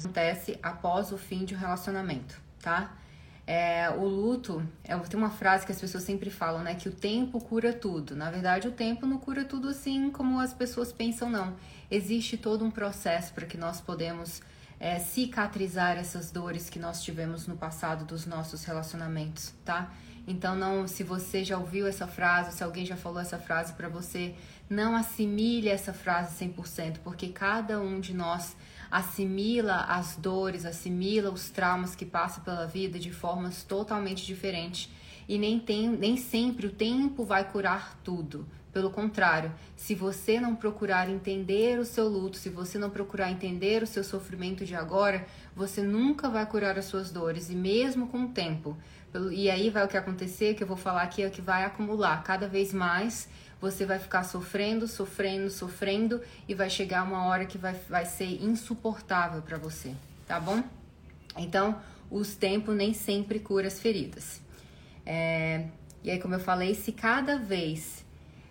acontece após o fim de um relacionamento, tá? É, o luto, é, tem uma frase que as pessoas sempre falam, né? Que o tempo cura tudo. Na verdade, o tempo não cura tudo assim como as pessoas pensam, não. Existe todo um processo para que nós podemos é, cicatrizar essas dores que nós tivemos no passado dos nossos relacionamentos, tá? Então, não, se você já ouviu essa frase, se alguém já falou essa frase para você, não assimile essa frase 100%, porque cada um de nós assimila as dores, assimila os traumas que passa pela vida de formas totalmente diferentes. E nem, tem, nem sempre o tempo vai curar tudo. Pelo contrário, se você não procurar entender o seu luto, se você não procurar entender o seu sofrimento de agora, você nunca vai curar as suas dores, e mesmo com o tempo. E aí vai o que acontecer, que eu vou falar aqui, é que vai acumular cada vez mais você vai ficar sofrendo, sofrendo, sofrendo e vai chegar uma hora que vai, vai ser insuportável para você, tá bom? Então, os tempos nem sempre cura as feridas. É, e aí, como eu falei, se cada vez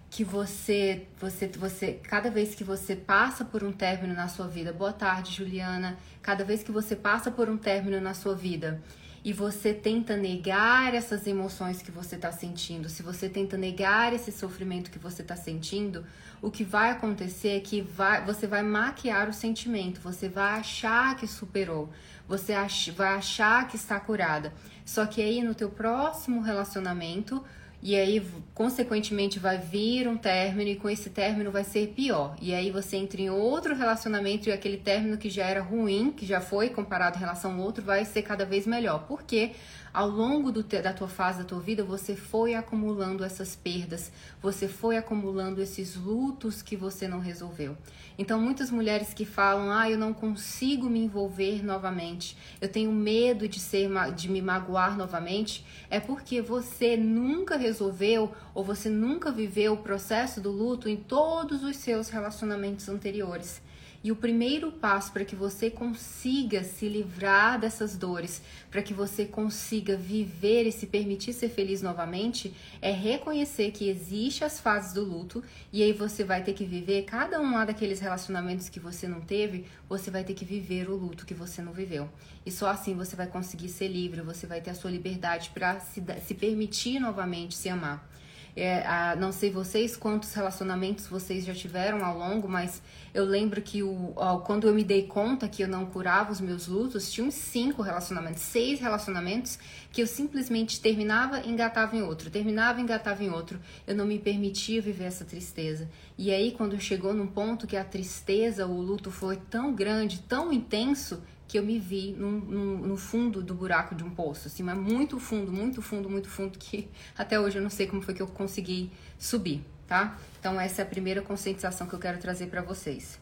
que você, você, você, cada vez que você passa por um término na sua vida, boa tarde, Juliana. Cada vez que você passa por um término na sua vida e você tenta negar essas emoções que você está sentindo, se você tenta negar esse sofrimento que você está sentindo, o que vai acontecer é que vai, você vai maquiar o sentimento, você vai achar que superou, você ach, vai achar que está curada. Só que aí no teu próximo relacionamento e aí, consequentemente, vai vir um término e com esse término vai ser pior. E aí você entra em outro relacionamento e aquele término que já era ruim, que já foi comparado em relação ao outro, vai ser cada vez melhor. Por quê? Ao longo do, da tua fase da tua vida, você foi acumulando essas perdas, você foi acumulando esses lutos que você não resolveu. Então, muitas mulheres que falam: "Ah, eu não consigo me envolver novamente. Eu tenho medo de ser de me magoar novamente", é porque você nunca resolveu ou você nunca viveu o processo do luto em todos os seus relacionamentos anteriores. E o primeiro passo para que você consiga se livrar dessas dores, para que você consiga viver e se permitir ser feliz novamente, é reconhecer que existe as fases do luto e aí você vai ter que viver cada um daqueles relacionamentos que você não teve, você vai ter que viver o luto que você não viveu. E só assim você vai conseguir ser livre, você vai ter a sua liberdade para se, se permitir novamente se amar. É, a, não sei vocês quantos relacionamentos vocês já tiveram ao longo, mas eu lembro que o, ó, quando eu me dei conta que eu não curava os meus lutos, tinha uns cinco relacionamentos, seis relacionamentos que eu simplesmente terminava engatava em outro, terminava engatava em outro. Eu não me permitia viver essa tristeza. E aí, quando chegou num ponto que a tristeza, o luto foi tão grande, tão intenso, que eu me vi no, fundo do buraco de um poço, assim, mas muito fundo, muito fundo, muito fundo, que até hoje eu não sei como foi que eu consegui subir, tá? Então essa é a primeira conscientização que eu quero trazer para vocês.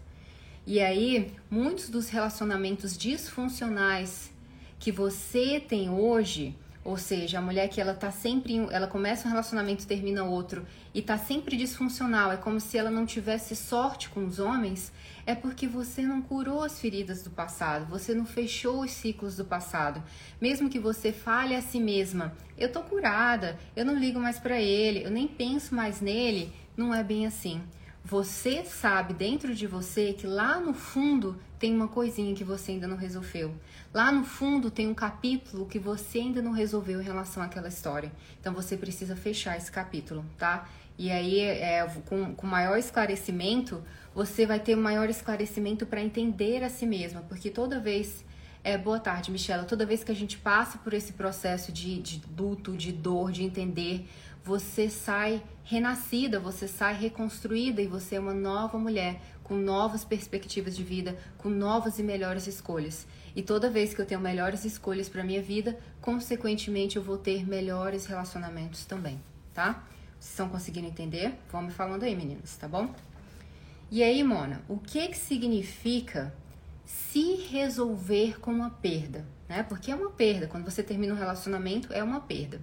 E aí, muitos dos relacionamentos disfuncionais que você tem hoje, ou seja, a mulher que ela tá sempre, ela começa um relacionamento, termina outro e tá sempre disfuncional, é como se ela não tivesse sorte com os homens, é porque você não curou as feridas do passado, você não fechou os ciclos do passado. Mesmo que você fale a si mesma, eu tô curada, eu não ligo mais para ele, eu nem penso mais nele, não é bem assim. Você sabe dentro de você que lá no fundo tem uma coisinha que você ainda não resolveu. Lá no fundo tem um capítulo que você ainda não resolveu em relação àquela história. Então você precisa fechar esse capítulo, tá? E aí, é, com, com maior esclarecimento, você vai ter maior esclarecimento para entender a si mesma, porque toda vez. É, boa tarde, Michela. Toda vez que a gente passa por esse processo de, de luto, de dor, de entender, você sai renascida, você sai reconstruída e você é uma nova mulher com novas perspectivas de vida, com novas e melhores escolhas. E toda vez que eu tenho melhores escolhas para minha vida, consequentemente eu vou ter melhores relacionamentos também, tá? Vocês estão conseguindo entender? Vão me falando aí, meninas, tá bom? E aí, Mona, o que que significa se resolver com uma perda, né? Porque é uma perda, quando você termina um relacionamento, é uma perda.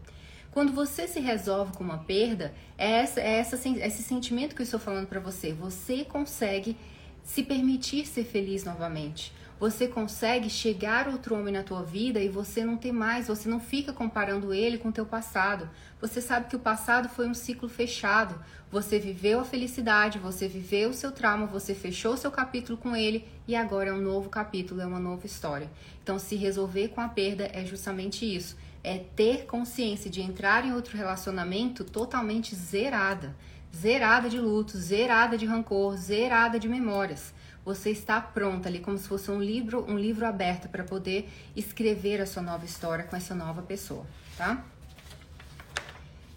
Quando você se resolve com uma perda, é, essa, é essa, esse sentimento que eu estou falando para você. Você consegue se permitir ser feliz novamente. você consegue chegar outro homem na tua vida e você não tem mais, você não fica comparando ele com o teu passado. Você sabe que o passado foi um ciclo fechado. Você viveu a felicidade, você viveu o seu trauma, você fechou o seu capítulo com ele e agora é um novo capítulo, é uma nova história. Então, se resolver com a perda é justamente isso. É ter consciência de entrar em outro relacionamento totalmente zerada. Zerada de luto, zerada de rancor, zerada de memórias você está pronta ali como se fosse um livro, um livro aberto para poder escrever a sua nova história com essa nova pessoa, tá?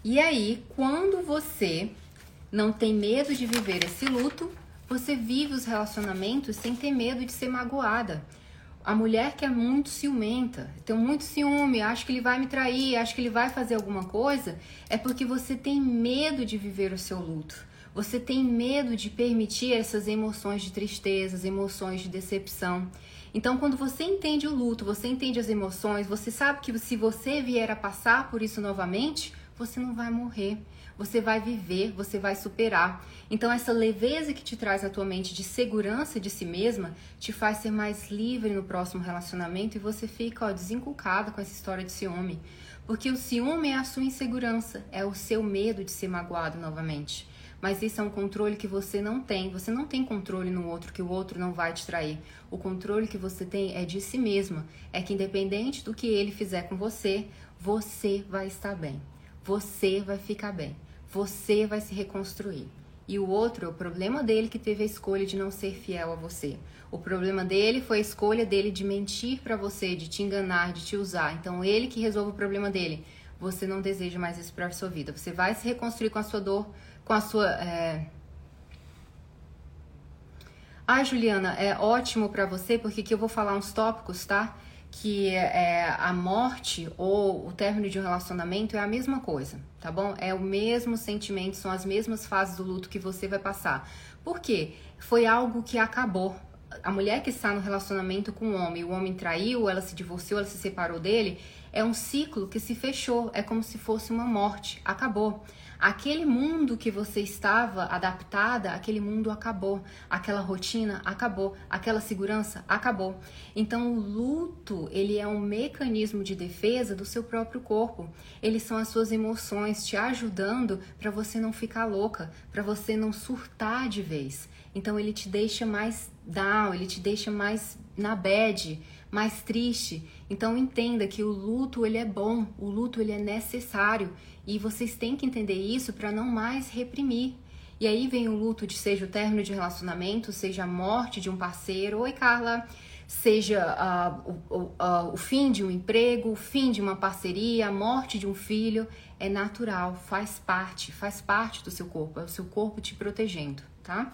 E aí, quando você não tem medo de viver esse luto, você vive os relacionamentos sem ter medo de ser magoada. A mulher que é muito ciumenta, tem muito ciúme, acha que ele vai me trair, acha que ele vai fazer alguma coisa, é porque você tem medo de viver o seu luto. Você tem medo de permitir essas emoções de tristeza, emoções de decepção. Então, quando você entende o luto, você entende as emoções, você sabe que se você vier a passar por isso novamente, você não vai morrer. Você vai viver, você vai superar. Então, essa leveza que te traz à tua mente de segurança de si mesma te faz ser mais livre no próximo relacionamento e você fica ó, desinculcado com essa história de ciúme. Porque o ciúme é a sua insegurança, é o seu medo de ser magoado novamente mas isso é um controle que você não tem. Você não tem controle no outro, que o outro não vai te trair. O controle que você tem é de si mesma. É que independente do que ele fizer com você, você vai estar bem. Você vai ficar bem. Você vai se reconstruir. E o outro, é o problema dele que teve a escolha de não ser fiel a você. O problema dele foi a escolha dele de mentir para você, de te enganar, de te usar. Então ele que resolve o problema dele. Você não deseja mais isso para sua vida. Você vai se reconstruir com a sua dor, com a sua. É... Ah, Juliana, é ótimo para você porque aqui eu vou falar uns tópicos, tá? Que é, a morte ou o término de um relacionamento é a mesma coisa, tá bom? É o mesmo sentimento, são as mesmas fases do luto que você vai passar. Por quê? Foi algo que acabou. A mulher que está no relacionamento com o homem, o homem traiu, ela se divorciou, ela se separou dele, é um ciclo que se fechou, é como se fosse uma morte, acabou. Aquele mundo que você estava adaptada, aquele mundo acabou, aquela rotina acabou, aquela segurança acabou. Então o luto, ele é um mecanismo de defesa do seu próprio corpo. Eles são as suas emoções te ajudando para você não ficar louca, para você não surtar de vez. Então ele te deixa mais down, ele te deixa mais na bad, mais triste. Então entenda que o luto ele é bom, o luto ele é necessário e vocês têm que entender isso para não mais reprimir. E aí vem o luto de seja o término de relacionamento, seja a morte de um parceiro. Oi, Carla. Seja uh, o, uh, o fim de um emprego, o fim de uma parceria, a morte de um filho. É natural, faz parte, faz parte do seu corpo. É o seu corpo te protegendo, tá?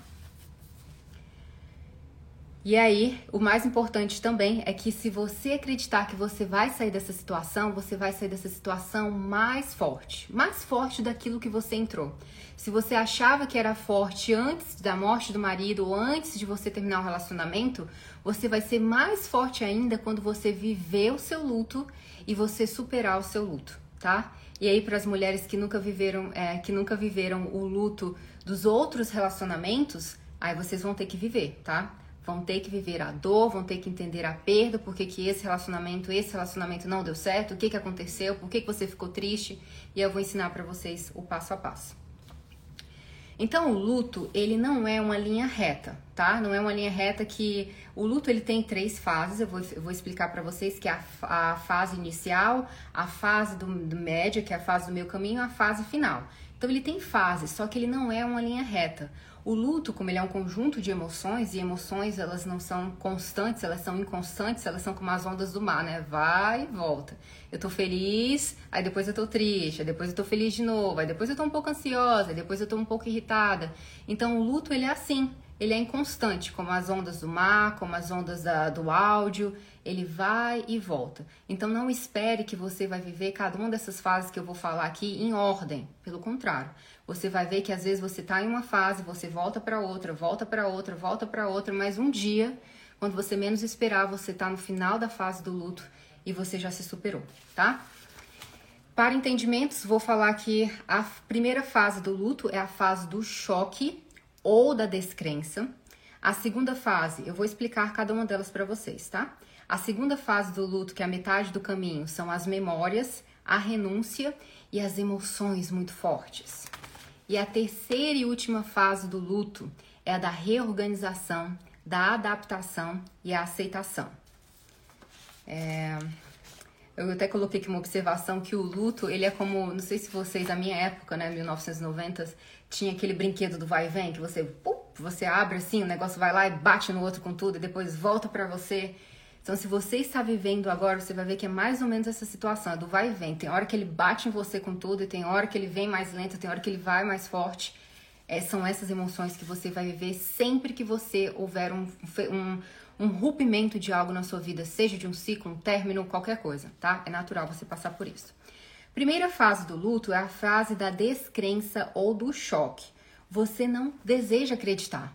E aí, o mais importante também é que se você acreditar que você vai sair dessa situação, você vai sair dessa situação mais forte, mais forte daquilo que você entrou. Se você achava que era forte antes da morte do marido ou antes de você terminar o relacionamento, você vai ser mais forte ainda quando você viver o seu luto e você superar o seu luto, tá? E aí para as mulheres que nunca viveram, é, que nunca viveram o luto dos outros relacionamentos, aí vocês vão ter que viver, tá? Vão ter que viver a dor, vão ter que entender a perda, por que esse relacionamento, esse relacionamento não deu certo, o que, que aconteceu, por que, que você ficou triste, e eu vou ensinar para vocês o passo a passo. Então, o luto, ele não é uma linha reta, tá? Não é uma linha reta que... O luto, ele tem três fases, eu vou, eu vou explicar para vocês, que é a, a, fase inicial, a fase do, do médio, que é a fase do meio caminho, a fase final. Então, ele tem fases, só que ele não é uma linha reta. O luto, como ele é um conjunto de emoções, e emoções elas não são constantes, elas são inconstantes, elas são como as ondas do mar, né? Vai e volta. Eu tô feliz, aí depois eu tô triste, aí depois eu tô feliz de novo, aí depois eu tô um pouco ansiosa, aí depois eu tô um pouco irritada. Então o luto ele é assim, ele é inconstante, como as ondas do mar, como as ondas da, do áudio, ele vai e volta. Então não espere que você vai viver cada uma dessas fases que eu vou falar aqui em ordem, pelo contrário você vai ver que às vezes você está em uma fase, você volta para outra, volta para outra, volta para outra, mas um dia, quando você menos esperar, você está no final da fase do luto e você já se superou, tá? Para entendimentos, vou falar que a primeira fase do luto é a fase do choque ou da descrença. A segunda fase, eu vou explicar cada uma delas para vocês, tá? A segunda fase do luto, que é a metade do caminho, são as memórias, a renúncia e as emoções muito fortes. E a terceira e última fase do luto é a da reorganização, da adaptação e a aceitação. É... Eu até coloquei aqui uma observação que o luto, ele é como, não sei se vocês, na minha época, né, 1990, tinha aquele brinquedo do vai e vem, que você, pum, você abre assim, o negócio vai lá e bate no outro com tudo, e depois volta para você. Então, se você está vivendo agora, você vai ver que é mais ou menos essa situação, é do vai e vem. Tem hora que ele bate em você com tudo, e tem hora que ele vem mais lento, tem hora que ele vai mais forte. É, são essas emoções que você vai viver sempre que você houver um, um, um rompimento de algo na sua vida, seja de um ciclo, um término, qualquer coisa, tá? É natural você passar por isso. Primeira fase do luto é a fase da descrença ou do choque. Você não deseja acreditar.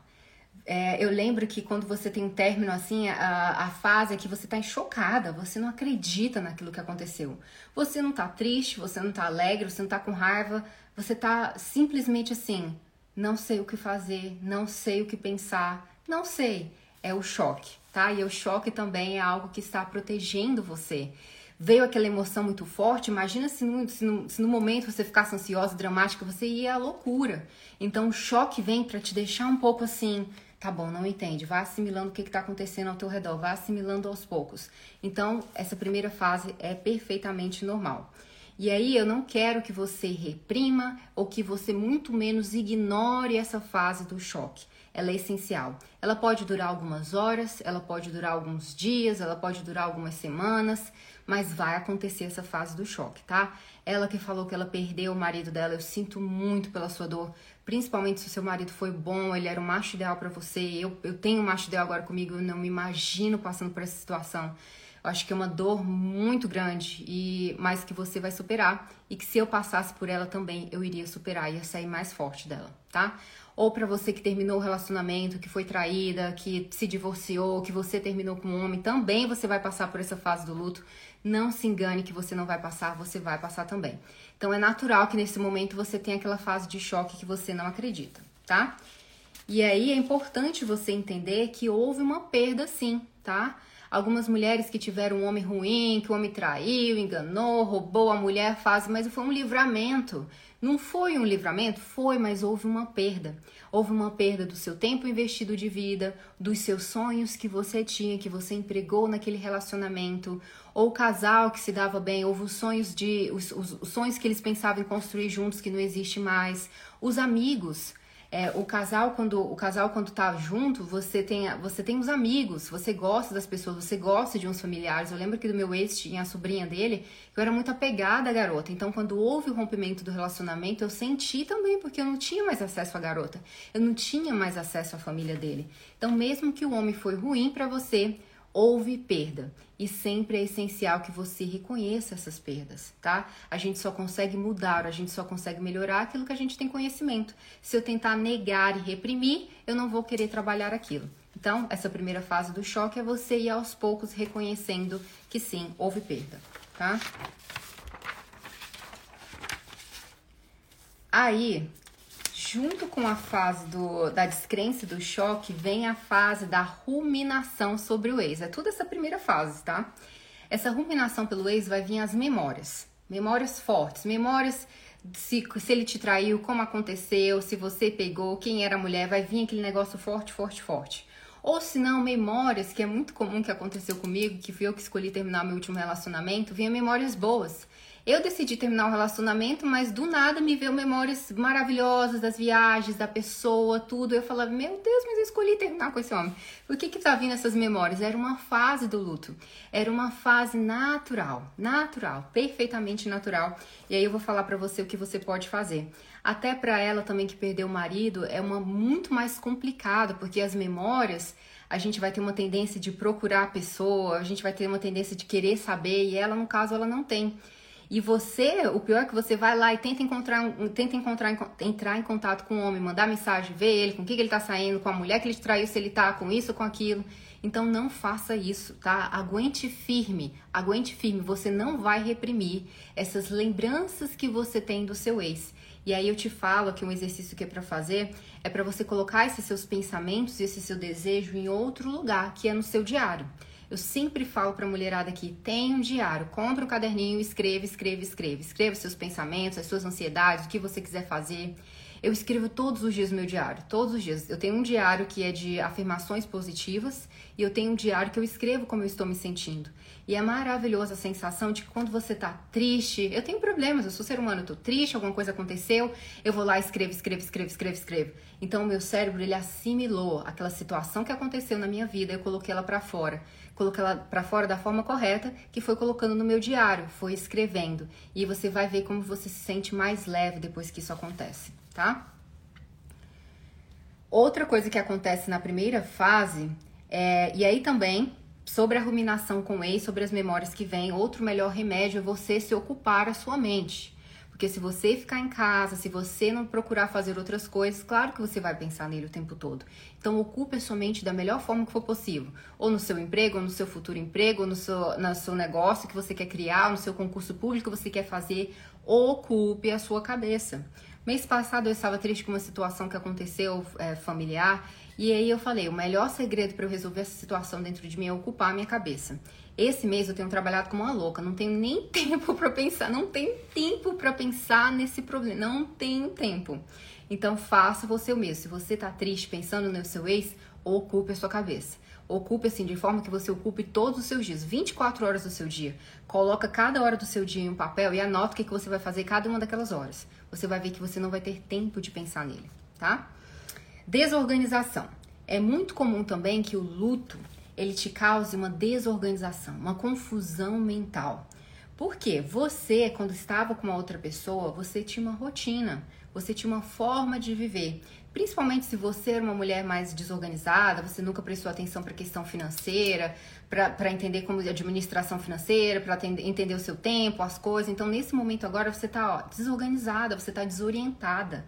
É, eu lembro que quando você tem um término assim, a, a fase é que você tá chocada, você não acredita naquilo que aconteceu. Você não tá triste, você não tá alegre, você não tá com raiva, você tá simplesmente assim, não sei o que fazer, não sei o que pensar, não sei é o choque, tá? E o choque também é algo que está protegendo você. Veio aquela emoção muito forte, imagina se no, se no, se no momento você ficasse ansiosa, dramática, você ia à loucura. Então o choque vem para te deixar um pouco assim, tá bom, não entende, vai assimilando o que está acontecendo ao teu redor, vai assimilando aos poucos. Então, essa primeira fase é perfeitamente normal. E aí eu não quero que você reprima ou que você muito menos ignore essa fase do choque ela é essencial. Ela pode durar algumas horas, ela pode durar alguns dias, ela pode durar algumas semanas, mas vai acontecer essa fase do choque, tá? Ela que falou que ela perdeu o marido dela, eu sinto muito pela sua dor, principalmente se o seu marido foi bom, ele era um macho ideal para você. Eu, eu tenho um macho ideal agora comigo, eu não me imagino passando por essa situação. Eu acho que é uma dor muito grande e mas que você vai superar e que se eu passasse por ela também eu iria superar, ia sair mais forte dela, tá? ou para você que terminou o relacionamento, que foi traída, que se divorciou, que você terminou com um homem, também você vai passar por essa fase do luto. Não se engane que você não vai passar, você vai passar também. Então é natural que nesse momento você tenha aquela fase de choque que você não acredita, tá? E aí é importante você entender que houve uma perda sim, tá? Algumas mulheres que tiveram um homem ruim, que o homem traiu, enganou, roubou a mulher, faz, mas foi um livramento. Não foi um livramento? Foi, mas houve uma perda. Houve uma perda do seu tempo investido de vida, dos seus sonhos que você tinha, que você empregou naquele relacionamento, ou o casal que se dava bem, houve os sonhos de os, os, os sonhos que eles pensavam em construir juntos que não existe mais, os amigos, é, o casal quando o casal quando tá junto, você tem você tem os amigos, você gosta das pessoas, você gosta de uns familiares. Eu lembro que do meu ex tinha a sobrinha dele, eu era muito apegada à garota. Então, quando houve o rompimento do relacionamento, eu senti também porque eu não tinha mais acesso à garota. Eu não tinha mais acesso à família dele. Então, mesmo que o homem foi ruim para você, houve perda e sempre é essencial que você reconheça essas perdas, tá? A gente só consegue mudar, a gente só consegue melhorar aquilo que a gente tem conhecimento. Se eu tentar negar e reprimir, eu não vou querer trabalhar aquilo. Então, essa primeira fase do choque é você ir aos poucos reconhecendo que sim, houve perda, tá? Aí, junto com a fase do, da descrença e do choque, vem a fase da ruminação sobre o ex. É tudo essa primeira fase, tá? Essa ruminação pelo ex vai vir as memórias. Memórias fortes, memórias se, se ele te traiu, como aconteceu, se você pegou, quem era a mulher, vai vir aquele negócio forte, forte, forte. Ou se não, memórias, que é muito comum que aconteceu comigo, que fui eu que escolhi terminar meu último relacionamento, vinha memórias boas. Eu decidi terminar o relacionamento, mas do nada me veio memórias maravilhosas das viagens, da pessoa, tudo. Eu falava, meu Deus, mas eu escolhi terminar com esse homem. Por que que tá vindo essas memórias? Era uma fase do luto. Era uma fase natural, natural, perfeitamente natural. E aí eu vou falar para você o que você pode fazer. Até para ela também que perdeu o marido, é uma muito mais complicado, porque as memórias a gente vai ter uma tendência de procurar a pessoa, a gente vai ter uma tendência de querer saber, e ela, no caso, ela não tem. E você, o pior é que você vai lá e tenta encontrar, tenta encontrar, entrar em contato com o homem, mandar mensagem, ver ele, com o que, que ele tá saindo, com a mulher que ele traiu, se ele tá com isso com aquilo. Então não faça isso, tá? Aguente firme, aguente firme. Você não vai reprimir essas lembranças que você tem do seu ex. E aí eu te falo que um exercício que é para fazer é para você colocar esses seus pensamentos e esse seu desejo em outro lugar, que é no seu diário. Eu sempre falo para a mulherada aqui: tem um diário, compra um caderninho, escreva, escreva, escreva. Escreva seus pensamentos, as suas ansiedades, o que você quiser fazer. Eu escrevo todos os dias no meu diário, todos os dias. Eu tenho um diário que é de afirmações positivas e eu tenho um diário que eu escrevo como eu estou me sentindo. E é maravilhosa a sensação de que quando você tá triste, eu tenho problemas, eu sou ser humano, eu tô triste, alguma coisa aconteceu, eu vou lá e escrevo, escrevo, escrevo, escrevo, escrevo. Então o meu cérebro ele assimilou aquela situação que aconteceu na minha vida, eu coloquei ela para fora. Coloquei ela para fora da forma correta, que foi colocando no meu diário, foi escrevendo. E você vai ver como você se sente mais leve depois que isso acontece tá? Outra coisa que acontece na primeira fase é, e aí também sobre a ruminação com ex, sobre as memórias que vêm, outro melhor remédio é você se ocupar a sua mente. Porque se você ficar em casa, se você não procurar fazer outras coisas, claro que você vai pensar nele o tempo todo. Então ocupe a sua mente da melhor forma que for possível. Ou no seu emprego, ou no seu futuro emprego, ou no seu, no seu negócio que você quer criar, ou no seu concurso público que você quer fazer. Ocupe a sua cabeça. Mês passado eu estava triste com uma situação que aconteceu é, familiar e aí eu falei, o melhor segredo para eu resolver essa situação dentro de mim é ocupar a minha cabeça. Esse mês eu tenho trabalhado como uma louca, não tenho nem tempo para pensar, não tenho tempo para pensar nesse problema, não tenho tempo. Então faça você o mesmo. Se você tá triste pensando no seu ex, ocupe a sua cabeça. Ocupe assim, de forma que você ocupe todos os seus dias, 24 horas do seu dia. Coloca cada hora do seu dia em um papel e anota o que, que você vai fazer cada uma daquelas horas. Você vai ver que você não vai ter tempo de pensar nele, tá? Desorganização. É muito comum também que o luto ele te cause uma desorganização, uma confusão mental. Por quê? Você, quando estava com uma outra pessoa, você tinha uma rotina, você tinha uma forma de viver. Principalmente se você era uma mulher mais desorganizada, você nunca prestou atenção para a questão financeira, para entender como administração financeira, para entender o seu tempo, as coisas. Então, nesse momento agora, você está desorganizada, você está desorientada.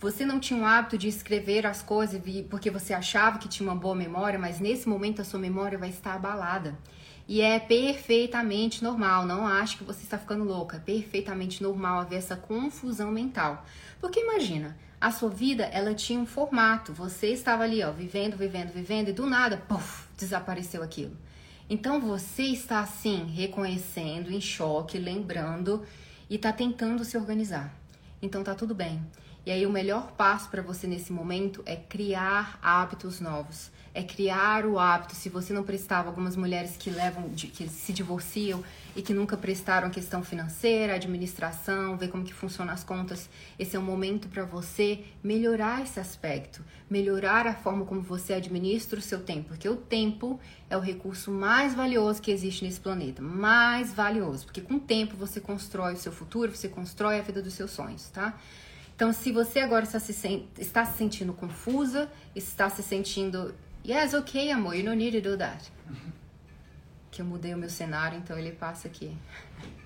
Você não tinha o hábito de escrever as coisas porque você achava que tinha uma boa memória, mas nesse momento a sua memória vai estar abalada. E é perfeitamente normal, não acho que você está ficando louca. É perfeitamente normal haver essa confusão mental. Porque imagina, a sua vida ela tinha um formato. Você estava ali, ó, vivendo, vivendo, vivendo e do nada, puf, desapareceu aquilo. Então você está assim reconhecendo, em choque, lembrando e está tentando se organizar. Então tá tudo bem. E aí o melhor passo para você nesse momento é criar hábitos novos é criar o hábito. Se você não prestava, algumas mulheres que levam, que se divorciam e que nunca prestaram a questão financeira, administração, ver como que funcionam as contas, esse é um momento para você melhorar esse aspecto, melhorar a forma como você administra o seu tempo, porque o tempo é o recurso mais valioso que existe nesse planeta, mais valioso, porque com o tempo você constrói o seu futuro, você constrói a vida dos seus sonhos, tá? Então, se você agora está se, está se sentindo confusa, está se sentindo Yes, ok, amor, you don't need to do that. Que eu mudei o meu cenário, então ele passa aqui.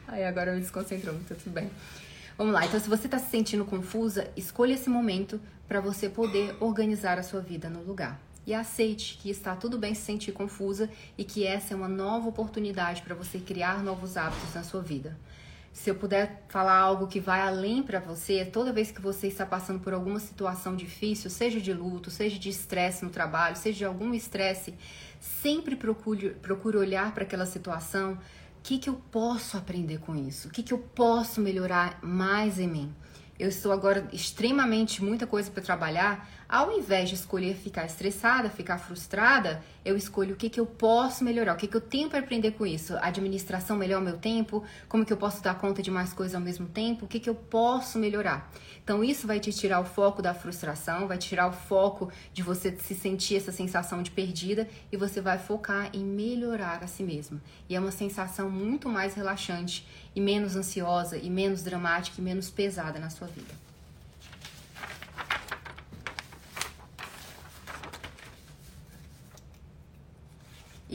Aí agora me desconcentrou, tá tudo bem. Vamos lá, então se você está se sentindo confusa, escolha esse momento para você poder organizar a sua vida no lugar. E aceite que está tudo bem se sentir confusa e que essa é uma nova oportunidade para você criar novos hábitos na sua vida. Se eu puder falar algo que vai além para você, toda vez que você está passando por alguma situação difícil, seja de luto, seja de estresse no trabalho, seja de algum estresse, sempre procure, procure olhar para aquela situação. O que, que eu posso aprender com isso? O que, que eu posso melhorar mais em mim? Eu estou agora extremamente muita coisa para trabalhar. Ao invés de escolher ficar estressada, ficar frustrada, eu escolho o que, que eu posso melhorar, o que, que eu tenho para aprender com isso. administração melhor o meu tempo, como que eu posso dar conta de mais coisas ao mesmo tempo, o que, que eu posso melhorar. Então isso vai te tirar o foco da frustração, vai tirar o foco de você se sentir essa sensação de perdida e você vai focar em melhorar a si mesma. E é uma sensação muito mais relaxante e menos ansiosa e menos dramática e menos pesada na sua vida.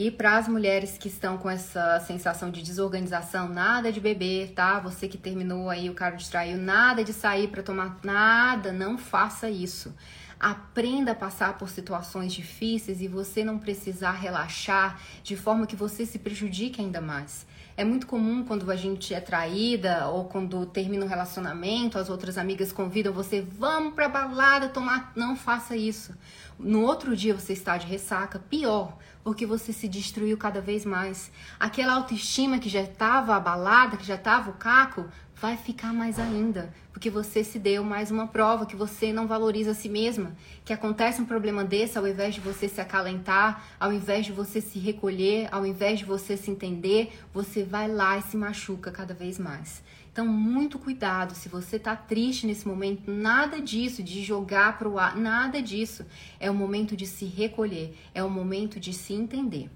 E para as mulheres que estão com essa sensação de desorganização, nada de beber, tá? Você que terminou aí, o cara distraiu, nada de sair para tomar nada, não faça isso. Aprenda a passar por situações difíceis e você não precisar relaxar de forma que você se prejudique ainda mais. É muito comum quando a gente é traída ou quando termina um relacionamento, as outras amigas convidam você, vamos pra balada tomar. Não faça isso. No outro dia você está de ressaca, pior, porque você se destruiu cada vez mais. Aquela autoestima que já estava abalada, que já estava o caco, vai ficar mais ainda, porque você se deu mais uma prova que você não valoriza a si mesma, que acontece um problema desse ao invés de você se acalentar, ao invés de você se recolher, ao invés de você se entender, você vai lá e se machuca cada vez mais. Então, muito cuidado, se você está triste nesse momento, nada disso de jogar para o ar, nada disso. É o momento de se recolher, é o momento de se entender.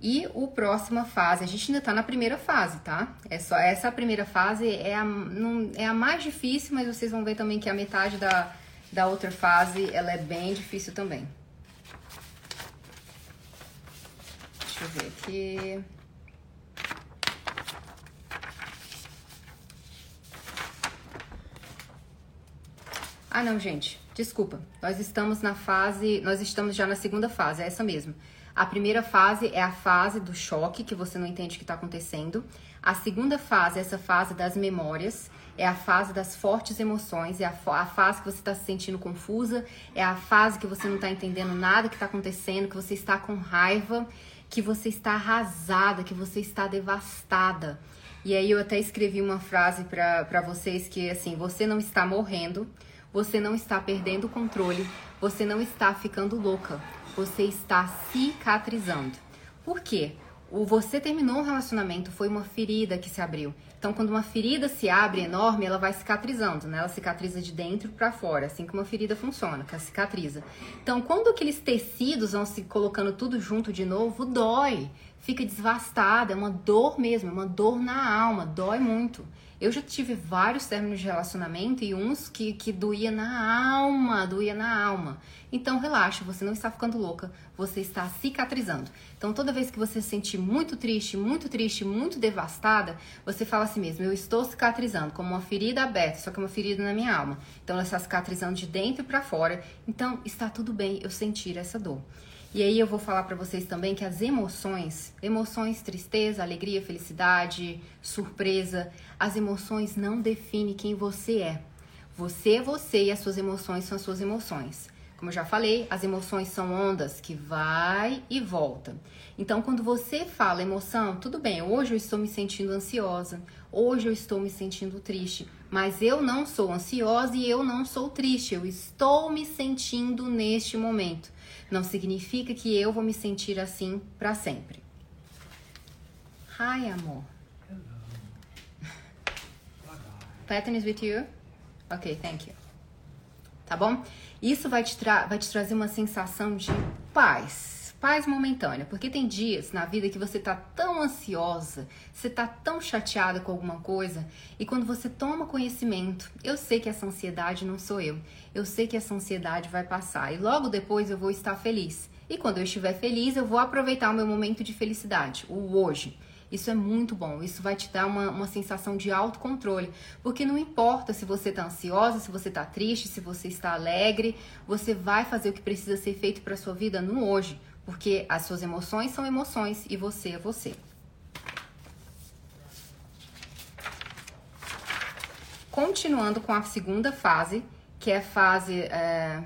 E o próxima fase, a gente ainda tá na primeira fase, tá? É só essa primeira fase é a, não, é a mais difícil, mas vocês vão ver também que a metade da, da outra fase ela é bem difícil também. Deixa eu ver aqui. Ah, não, gente, desculpa. Nós estamos na fase, nós estamos já na segunda fase, é essa mesmo. A primeira fase é a fase do choque, que você não entende o que está acontecendo. A segunda fase é essa fase das memórias, é a fase das fortes emoções, é a, a fase que você está se sentindo confusa, é a fase que você não está entendendo nada que está acontecendo, que você está com raiva, que você está arrasada, que você está devastada. E aí eu até escrevi uma frase para vocês que assim, você não está morrendo, você não está perdendo o controle, você não está ficando louca você está cicatrizando. Por quê? O você terminou um relacionamento, foi uma ferida que se abriu. Então, quando uma ferida se abre enorme, ela vai cicatrizando, né? Ela cicatriza de dentro para fora, assim que uma ferida funciona, que ela cicatriza. Então, quando aqueles tecidos vão se colocando tudo junto de novo, dói, fica desvastada, é uma dor mesmo, é uma dor na alma, dói muito. Eu já tive vários términos de relacionamento e uns que, que doía na alma, doía na alma. Então relaxa, você não está ficando louca, você está cicatrizando. Então toda vez que você se sentir muito triste, muito triste, muito devastada, você fala assim mesmo, eu estou cicatrizando, como uma ferida aberta, só que uma ferida na minha alma. Então ela está cicatrizando de dentro para fora. Então está tudo bem eu sentir essa dor. E aí eu vou falar para vocês também que as emoções, emoções, tristeza, alegria, felicidade, surpresa, as emoções não definem quem você é. Você é você e as suas emoções são as suas emoções. Como eu já falei, as emoções são ondas que vai e volta. Então, quando você fala emoção, tudo bem, hoje eu estou me sentindo ansiosa, hoje eu estou me sentindo triste, mas eu não sou ansiosa e eu não sou triste, eu estou me sentindo neste momento não significa que eu vou me sentir assim para sempre. Hi, amor. Hello. Pattern is with you? Ok, thank you. Tá bom? Isso vai te, vai te trazer uma sensação de paz paz momentânea, porque tem dias na vida que você tá tão ansiosa, você tá tão chateada com alguma coisa, e quando você toma conhecimento, eu sei que essa ansiedade não sou eu, eu sei que essa ansiedade vai passar e logo depois eu vou estar feliz. E quando eu estiver feliz, eu vou aproveitar o meu momento de felicidade, o hoje. Isso é muito bom, isso vai te dar uma, uma sensação de autocontrole, porque não importa se você está ansiosa, se você está triste, se você está alegre, você vai fazer o que precisa ser feito para sua vida no hoje, porque as suas emoções são emoções e você é você. Continuando com a segunda fase, que é a fase. É...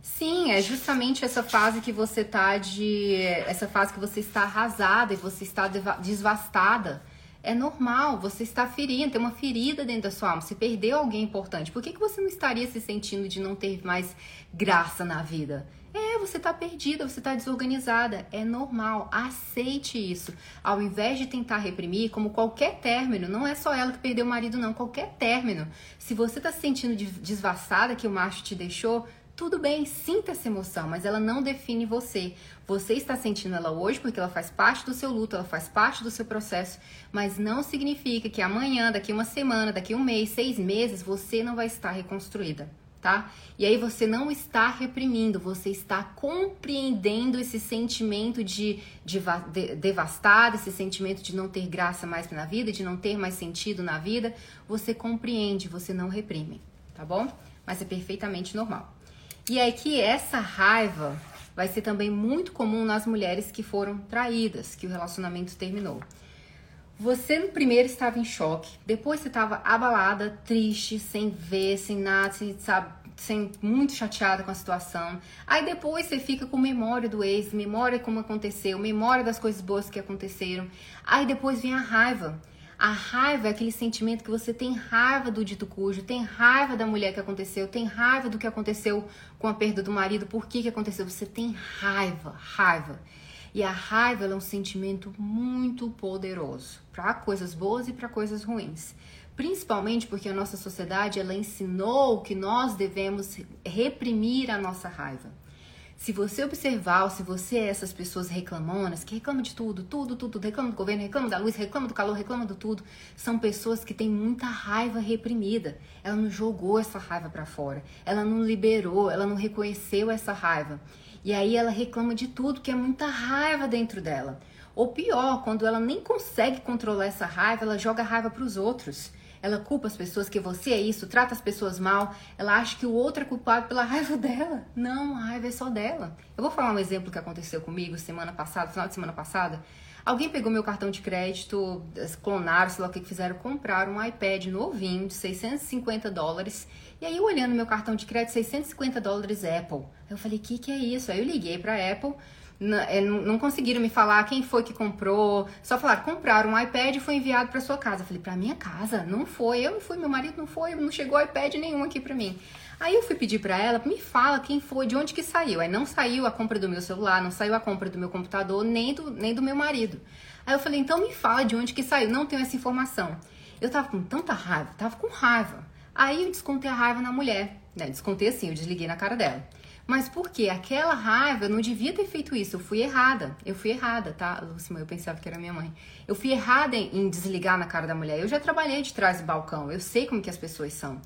Sim, é justamente essa fase que você tá de. Essa fase que você está arrasada e você está desvastada. É normal, você está ferindo, tem uma ferida dentro da sua alma, você perdeu alguém importante. Por que, que você não estaria se sentindo de não ter mais graça na vida? É, você tá perdida, você tá desorganizada. É normal, aceite isso. Ao invés de tentar reprimir, como qualquer término, não é só ela que perdeu o marido, não, qualquer término. Se você tá se sentindo desvassada que o macho te deixou, tudo bem, sinta essa emoção, mas ela não define você. Você está sentindo ela hoje porque ela faz parte do seu luto, ela faz parte do seu processo, mas não significa que amanhã, daqui uma semana, daqui um mês, seis meses, você não vai estar reconstruída tá? E aí você não está reprimindo, você está compreendendo esse sentimento de, de, de devastado, esse sentimento de não ter graça mais na vida, de não ter mais sentido na vida. Você compreende, você não reprime, tá bom? mas é perfeitamente normal. E é que essa raiva vai ser também muito comum nas mulheres que foram traídas, que o relacionamento terminou. Você primeiro estava em choque, depois você estava abalada, triste, sem ver, sem nada, sem, sabe, sem, muito chateada com a situação. Aí depois você fica com memória do ex, memória como aconteceu, memória das coisas boas que aconteceram. Aí depois vem a raiva. A raiva é aquele sentimento que você tem raiva do dito cujo, tem raiva da mulher que aconteceu, tem raiva do que aconteceu com a perda do marido, por que, que aconteceu? Você tem raiva, raiva. E a raiva é um sentimento muito poderoso para coisas boas e para coisas ruins. Principalmente porque a nossa sociedade ela ensinou que nós devemos reprimir a nossa raiva. Se você observar, se você é essas pessoas reclamonas, que reclamam de tudo, tudo, tudo, reclamam do governo, reclamam da luz, reclamam do calor, reclamam do tudo, são pessoas que têm muita raiva reprimida. Ela não jogou essa raiva para fora, ela não liberou, ela não reconheceu essa raiva. E aí ela reclama de tudo, que é muita raiva dentro dela. Ou pior, quando ela nem consegue controlar essa raiva, ela joga raiva para os outros. Ela culpa as pessoas que você é isso, trata as pessoas mal. Ela acha que o outro é culpado pela raiva dela. Não, a raiva é só dela. Eu vou falar um exemplo que aconteceu comigo semana passada, final de semana passada. Alguém pegou meu cartão de crédito, clonaram, sei lá o que fizeram, compraram um iPad novinho de 650 dólares. E aí, olhando meu cartão de crédito, 650 dólares Apple. Eu falei, o que, que é isso? Aí eu liguei pra Apple, é, não conseguiram me falar quem foi que comprou, só falaram, compraram um iPad e foi enviado para sua casa. Eu falei, para minha casa? Não foi, eu não fui, meu marido não foi, não chegou iPad nenhum aqui para mim. Aí eu fui pedir para ela, me fala quem foi, de onde que saiu. Aí não saiu a compra do meu celular, não saiu a compra do meu computador, nem do, nem do meu marido. Aí eu falei, então me fala de onde que saiu, não tenho essa informação. Eu tava com tanta raiva, tava com raiva. Aí eu descontei a raiva na mulher, né? Descontei assim, eu desliguei na cara dela. Mas por quê? Aquela raiva, eu não devia ter feito isso. Eu fui errada. Eu fui errada, tá, Lúcia? Eu pensava que era minha mãe. Eu fui errada em, em, desligar na cara da mulher. Eu já trabalhei de trás do balcão. Eu sei como que as pessoas são.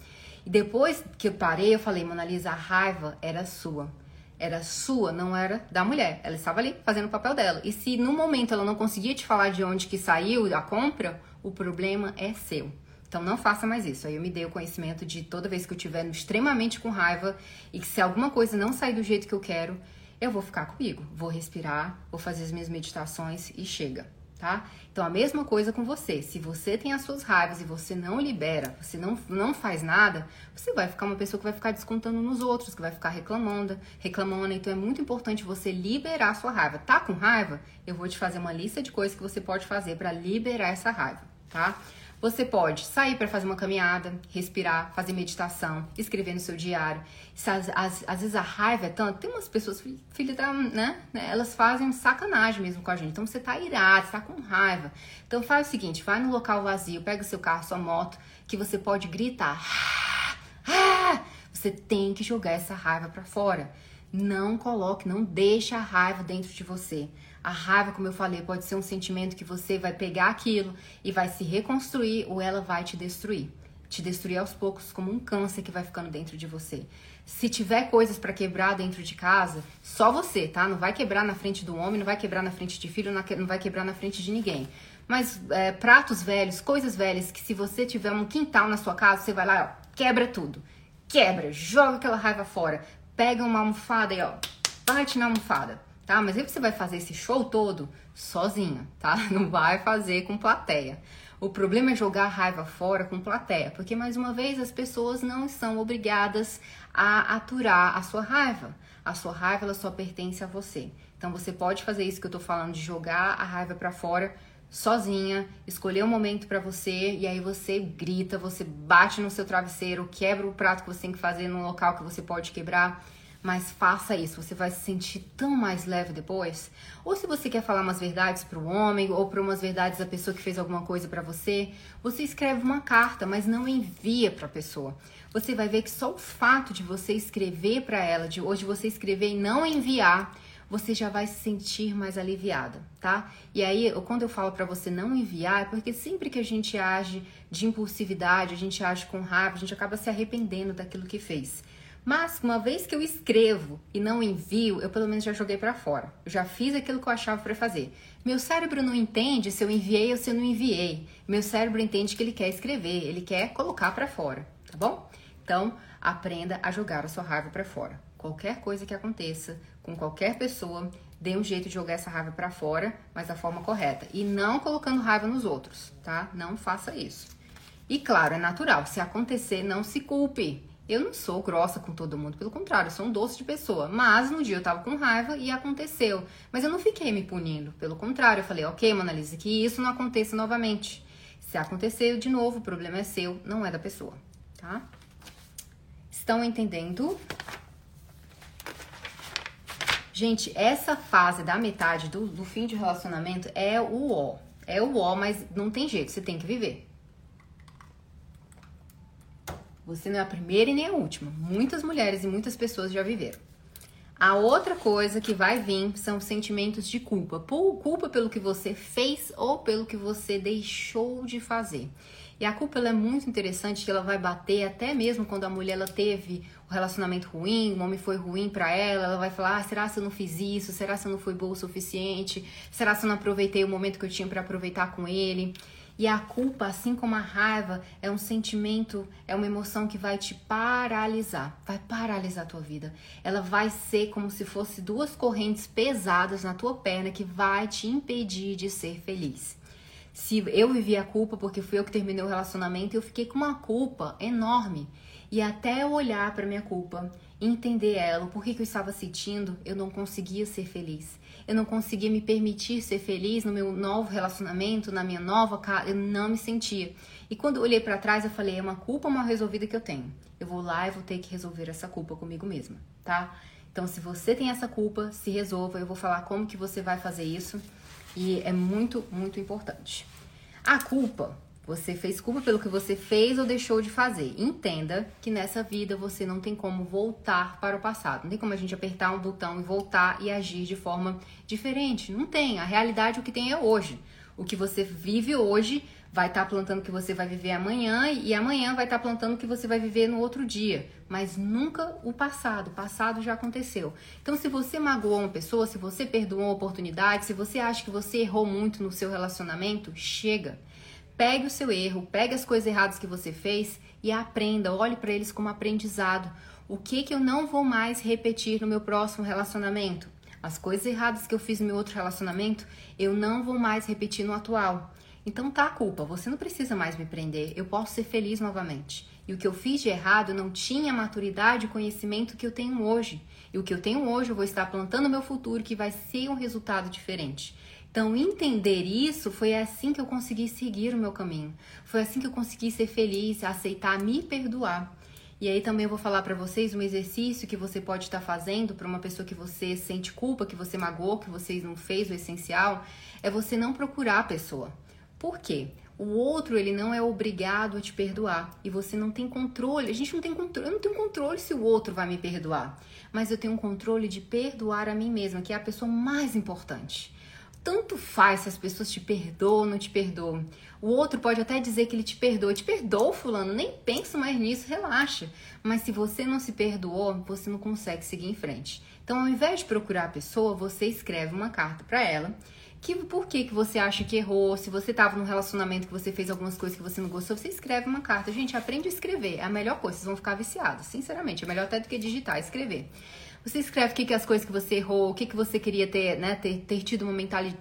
E depois que eu parei, eu falei, Mona Lisa, a raiva era sua. Era sua, não era da mulher. Ela estava ali fazendo o papel dela. E se no momento ela não conseguia te falar de onde que saiu a compra, o problema é seu. Então não faça mais isso. Aí eu me dei o conhecimento de toda vez que eu estiver extremamente com raiva e que se alguma coisa não sair do jeito que eu quero, eu vou ficar comigo, vou respirar, vou fazer as minhas meditações e chega, tá? Então a mesma coisa com você. Se você tem as suas raivas e você não libera, você não, não faz nada, você vai ficar uma pessoa que vai ficar descontando nos outros, que vai ficar reclamando, reclamando. Então é muito importante você liberar a sua raiva. Tá com raiva? Eu vou te fazer uma lista de coisas que você pode fazer para liberar essa raiva, tá? Você pode sair para fazer uma caminhada, respirar, fazer meditação, escrever no seu diário. Às, às, às, vezes a raiva é tanto. Tem umas pessoas, filha da, né, né? Elas fazem sacanagem mesmo com a gente. Então você tá irado, você tá com raiva. Então faz o seguinte: vai no local vazio, pega o seu carro, sua moto, que você pode gritar. Você tem que jogar essa raiva para fora. Não coloque, não deixe a raiva dentro de você. A raiva, como eu falei, pode ser um sentimento que você vai pegar aquilo e vai se reconstruir ou ela vai te destruir. Te destruir aos poucos, como um câncer que vai ficando dentro de você. Se tiver coisas para quebrar dentro de casa, só você, tá? Não vai quebrar na frente do homem, não vai quebrar na frente de filho, não vai quebrar na frente de ninguém. Mas é, pratos velhos, coisas velhas, que se você tiver um quintal na sua casa, você vai lá, ó, quebra tudo. Quebra, joga aquela raiva fora. Pega uma almofada e ó, bate na almofada tá? Mas aí você vai fazer esse show todo sozinha, tá? Não vai fazer com plateia. O problema é jogar a raiva fora com plateia, porque mais uma vez as pessoas não são obrigadas a aturar a sua raiva. A sua raiva ela só pertence a você. Então você pode fazer isso que eu tô falando de jogar a raiva para fora sozinha, escolher um momento para você e aí você grita, você bate no seu travesseiro, quebra o prato que você tem que fazer no local que você pode quebrar mas faça isso, você vai se sentir tão mais leve depois. Ou se você quer falar umas verdades para o homem ou para umas verdades da pessoa que fez alguma coisa para você, você escreve uma carta, mas não envia para a pessoa. Você vai ver que só o fato de você escrever para ela, de hoje você escrever e não enviar, você já vai se sentir mais aliviada, tá? E aí, quando eu falo para você não enviar, é porque sempre que a gente age de impulsividade, a gente age com raiva, a gente acaba se arrependendo daquilo que fez. Mas uma vez que eu escrevo e não envio, eu pelo menos já joguei para fora. Eu já fiz aquilo que eu achava para fazer. Meu cérebro não entende se eu enviei ou se eu não enviei. Meu cérebro entende que ele quer escrever, ele quer colocar para fora, tá bom? Então, aprenda a jogar a sua raiva para fora. Qualquer coisa que aconteça com qualquer pessoa, dê um jeito de jogar essa raiva para fora, mas da forma correta. E não colocando raiva nos outros, tá? Não faça isso. E claro, é natural. Se acontecer, não se culpe. Eu não sou grossa com todo mundo, pelo contrário, sou um doce de pessoa. Mas no dia eu tava com raiva e aconteceu. Mas eu não fiquei me punindo. Pelo contrário, eu falei, ok, Monalisa, que isso não aconteça novamente. Se acontecer de novo, o problema é seu, não é da pessoa, tá? Estão entendendo? Gente, essa fase da metade do, do fim de relacionamento é o ó. É o ó, mas não tem jeito, você tem que viver. Você não é a primeira e nem a última. Muitas mulheres e muitas pessoas já viveram. A outra coisa que vai vir são sentimentos de culpa. Culpa pelo que você fez ou pelo que você deixou de fazer. E a culpa é muito interessante, que ela vai bater até mesmo quando a mulher ela teve um relacionamento ruim, o homem foi ruim para ela, ela vai falar: ah, será se eu não fiz isso? Será se eu não fui boa o suficiente? Será se eu não aproveitei o momento que eu tinha para aproveitar com ele? E a culpa, assim como a raiva, é um sentimento, é uma emoção que vai te paralisar, vai paralisar a tua vida. Ela vai ser como se fosse duas correntes pesadas na tua perna que vai te impedir de ser feliz. Se eu vivi a culpa porque fui eu que terminei o relacionamento, eu fiquei com uma culpa enorme. E até eu olhar para minha culpa, entender ela, o porquê que eu estava sentindo, eu não conseguia ser feliz eu não conseguia me permitir ser feliz no meu novo relacionamento, na minha nova casa, eu não me sentia. E quando eu olhei para trás, eu falei, é uma culpa mal resolvida que eu tenho. Eu vou lá e vou ter que resolver essa culpa comigo mesma, tá? Então, se você tem essa culpa, se resolva. Eu vou falar como que você vai fazer isso. E é muito, muito importante. A culpa você fez culpa pelo que você fez ou deixou de fazer. Entenda que nessa vida você não tem como voltar para o passado. Não tem como a gente apertar um botão e voltar e agir de forma diferente. Não tem. A realidade o que tem é hoje. O que você vive hoje vai estar tá plantando o que você vai viver amanhã e amanhã vai estar tá plantando o que você vai viver no outro dia, mas nunca o passado. O passado já aconteceu. Então, se você magoou uma pessoa, se você perdoou uma oportunidade, se você acha que você errou muito no seu relacionamento, chega. Pegue o seu erro, pegue as coisas erradas que você fez e aprenda, olhe para eles como aprendizado. O que que eu não vou mais repetir no meu próximo relacionamento? As coisas erradas que eu fiz no meu outro relacionamento, eu não vou mais repetir no atual. Então tá a culpa, você não precisa mais me prender, eu posso ser feliz novamente. E o que eu fiz de errado não tinha a maturidade e conhecimento que eu tenho hoje. E o que eu tenho hoje, eu vou estar plantando no meu futuro que vai ser um resultado diferente. Então, entender isso foi assim que eu consegui seguir o meu caminho. Foi assim que eu consegui ser feliz, aceitar, me perdoar. E aí também eu vou falar para vocês um exercício que você pode estar fazendo para uma pessoa que você sente culpa, que você magoou, que você não fez o essencial, é você não procurar a pessoa. Por quê? O outro, ele não é obrigado a te perdoar. E você não tem controle. A gente não tem controle. Eu não tenho controle se o outro vai me perdoar. Mas eu tenho um controle de perdoar a mim mesma, que é a pessoa mais importante tanto faz se as pessoas te perdoam ou não te perdoam. O outro pode até dizer que ele te perdoa. Te perdoa, fulano, nem penso mais nisso, relaxa. Mas se você não se perdoou, você não consegue seguir em frente. Então, ao invés de procurar a pessoa, você escreve uma carta para ela. Que por que, que você acha que errou? Se você estava num relacionamento que você fez algumas coisas que você não gostou, você escreve uma carta. Gente, aprende a escrever. É a melhor coisa. Vocês vão ficar viciados. Sinceramente, é melhor até do que digitar, escrever. Você escreve o que, que é as coisas que você errou, o que, que você queria ter, né? Ter, ter tido uma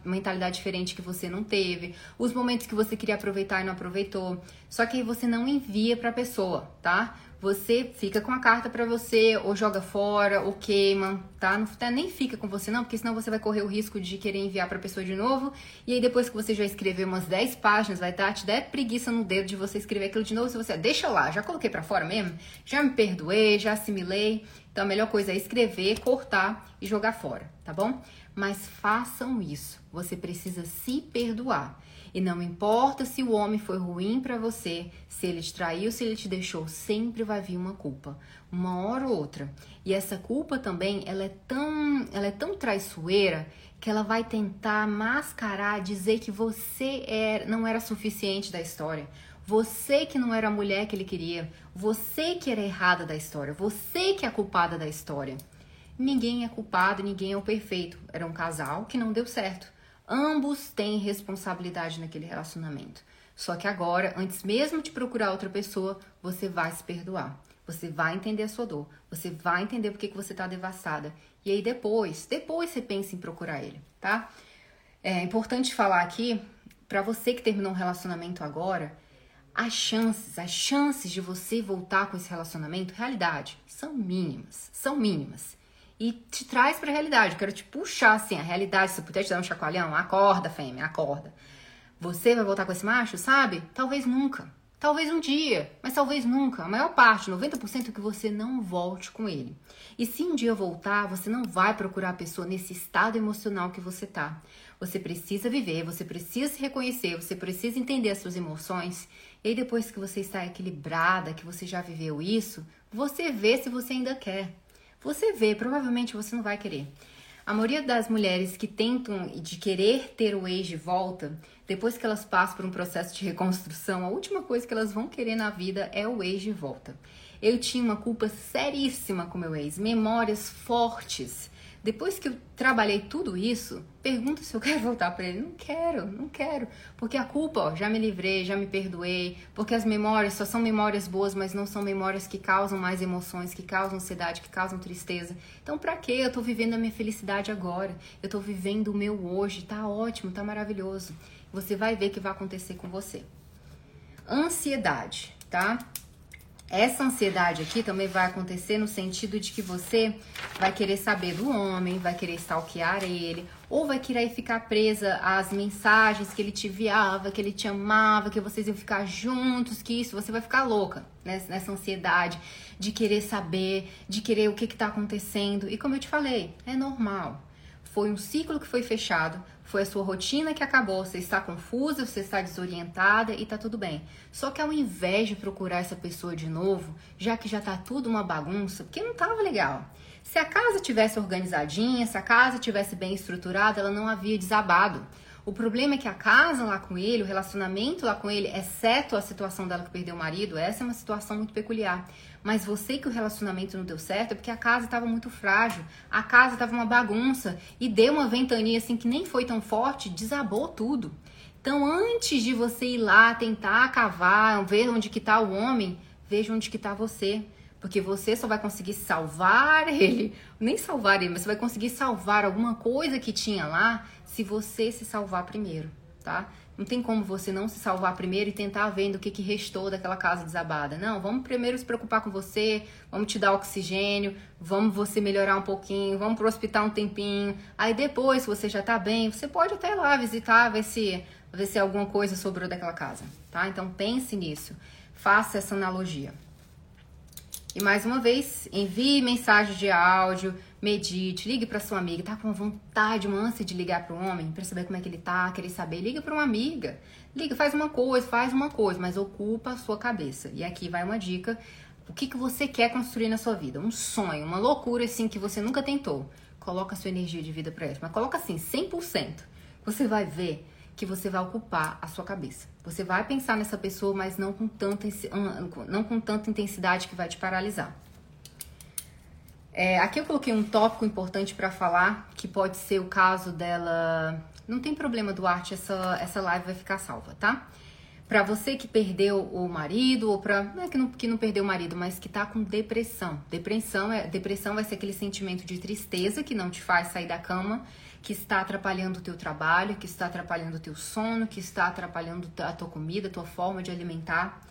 mentalidade diferente que você não teve, os momentos que você queria aproveitar e não aproveitou. Só que você não envia pra pessoa, tá? Você fica com a carta para você, ou joga fora, ou queima, tá? Não nem fica com você não, porque senão você vai correr o risco de querer enviar para pessoa de novo, e aí depois que você já escreveu umas 10 páginas, vai estar tá, te der preguiça no dedo de você escrever aquilo de novo, se você deixa lá, já coloquei para fora mesmo, já me perdoei, já assimilei. Então a melhor coisa é escrever, cortar e jogar fora, tá bom? Mas façam isso. Você precisa se perdoar. E não importa se o homem foi ruim para você, se ele te traiu, se ele te deixou, sempre vai vir uma culpa, uma hora ou outra. E essa culpa também, ela é tão, ela é tão traiçoeira que ela vai tentar mascarar, dizer que você era, não era suficiente da história. Você que não era a mulher que ele queria, você que era errada da história, você que é a culpada da história. Ninguém é culpado, ninguém é o perfeito. Era um casal que não deu certo. Ambos têm responsabilidade naquele relacionamento. Só que agora, antes mesmo de procurar outra pessoa, você vai se perdoar. Você vai entender a sua dor. Você vai entender por que, você tá devastada. E aí depois, depois você pensa em procurar ele, tá? É importante falar aqui, para você que terminou um relacionamento agora, as chances, as chances de você voltar com esse relacionamento, realidade, são mínimas, são mínimas. E te traz para a realidade. Eu quero te puxar assim, a realidade. Se eu puder te dar um chacoalhão, acorda, fêmea, acorda. Você vai voltar com esse macho, sabe? Talvez nunca. Talvez um dia, mas talvez nunca. A maior parte, 90% é que você não volte com ele. E se um dia voltar, você não vai procurar a pessoa nesse estado emocional que você tá. Você precisa viver, você precisa se reconhecer, você precisa entender as suas emoções. E aí depois que você está equilibrada, que você já viveu isso, você vê se você ainda quer. Você vê, provavelmente você não vai querer. A maioria das mulheres que tentam de querer ter o ex de volta, depois que elas passam por um processo de reconstrução, a última coisa que elas vão querer na vida é o ex de volta. Eu tinha uma culpa seríssima com meu ex, memórias fortes depois que eu trabalhei tudo isso, pergunto se eu quero voltar para ele. Não quero, não quero. Porque a culpa, ó, já me livrei, já me perdoei. Porque as memórias só são memórias boas, mas não são memórias que causam mais emoções, que causam ansiedade, que causam tristeza. Então, pra quê? Eu tô vivendo a minha felicidade agora. Eu tô vivendo o meu hoje. Tá ótimo, tá maravilhoso. Você vai ver que vai acontecer com você. Ansiedade, tá? Essa ansiedade aqui também vai acontecer no sentido de que você vai querer saber do homem, vai querer stalkear ele, ou vai querer ficar presa às mensagens que ele te enviava, que ele te amava, que vocês iam ficar juntos, que isso, você vai ficar louca nessa ansiedade de querer saber, de querer o que está acontecendo. E como eu te falei, é normal. Foi um ciclo que foi fechado, foi a sua rotina que acabou, você está confusa, você está desorientada e tá tudo bem. Só que ao invés de procurar essa pessoa de novo, já que já tá tudo uma bagunça, porque não tava legal. Se a casa tivesse organizadinha, se a casa tivesse bem estruturada, ela não havia desabado. O problema é que a casa lá com ele, o relacionamento lá com ele, exceto a situação dela que perdeu o marido, essa é uma situação muito peculiar. Mas você que o relacionamento não deu certo é porque a casa estava muito frágil, a casa estava uma bagunça e deu uma ventania assim que nem foi tão forte, desabou tudo. Então, antes de você ir lá tentar cavar, ver onde que tá o homem, veja onde que tá você. Porque você só vai conseguir salvar ele, nem salvar ele, mas você vai conseguir salvar alguma coisa que tinha lá se você se salvar primeiro, tá? Não tem como você não se salvar primeiro e tentar vendo o que, que restou daquela casa desabada. Não, vamos primeiro se preocupar com você, vamos te dar oxigênio, vamos você melhorar um pouquinho, vamos pro hospital um tempinho. Aí depois, se você já tá bem, você pode até ir lá visitar, ver se, ver se alguma coisa sobrou daquela casa, tá? Então pense nisso, faça essa analogia. E mais uma vez, envie mensagem de áudio, medite, ligue para sua amiga, tá com vontade, uma ânsia de ligar para o homem para saber como é que ele tá, querer saber, liga para uma amiga. Liga, faz uma coisa, faz uma coisa, mas ocupa a sua cabeça. E aqui vai uma dica, o que, que você quer construir na sua vida? Um sonho, uma loucura assim que você nunca tentou. Coloca a sua energia de vida para isso, mas coloca assim, 100%. Você vai ver que você vai ocupar a sua cabeça. Você vai pensar nessa pessoa, mas não com tanta, não com tanta intensidade que vai te paralisar. É, aqui eu coloquei um tópico importante para falar, que pode ser o caso dela. Não tem problema, Duarte, essa, essa live vai ficar salva, tá? Para você que perdeu o marido, ou para. Não é que não, que não perdeu o marido, mas que tá com depressão. Depressão, é, depressão vai ser aquele sentimento de tristeza que não te faz sair da cama que está atrapalhando o teu trabalho, que está atrapalhando o teu sono, que está atrapalhando a tua comida, a tua forma de alimentar.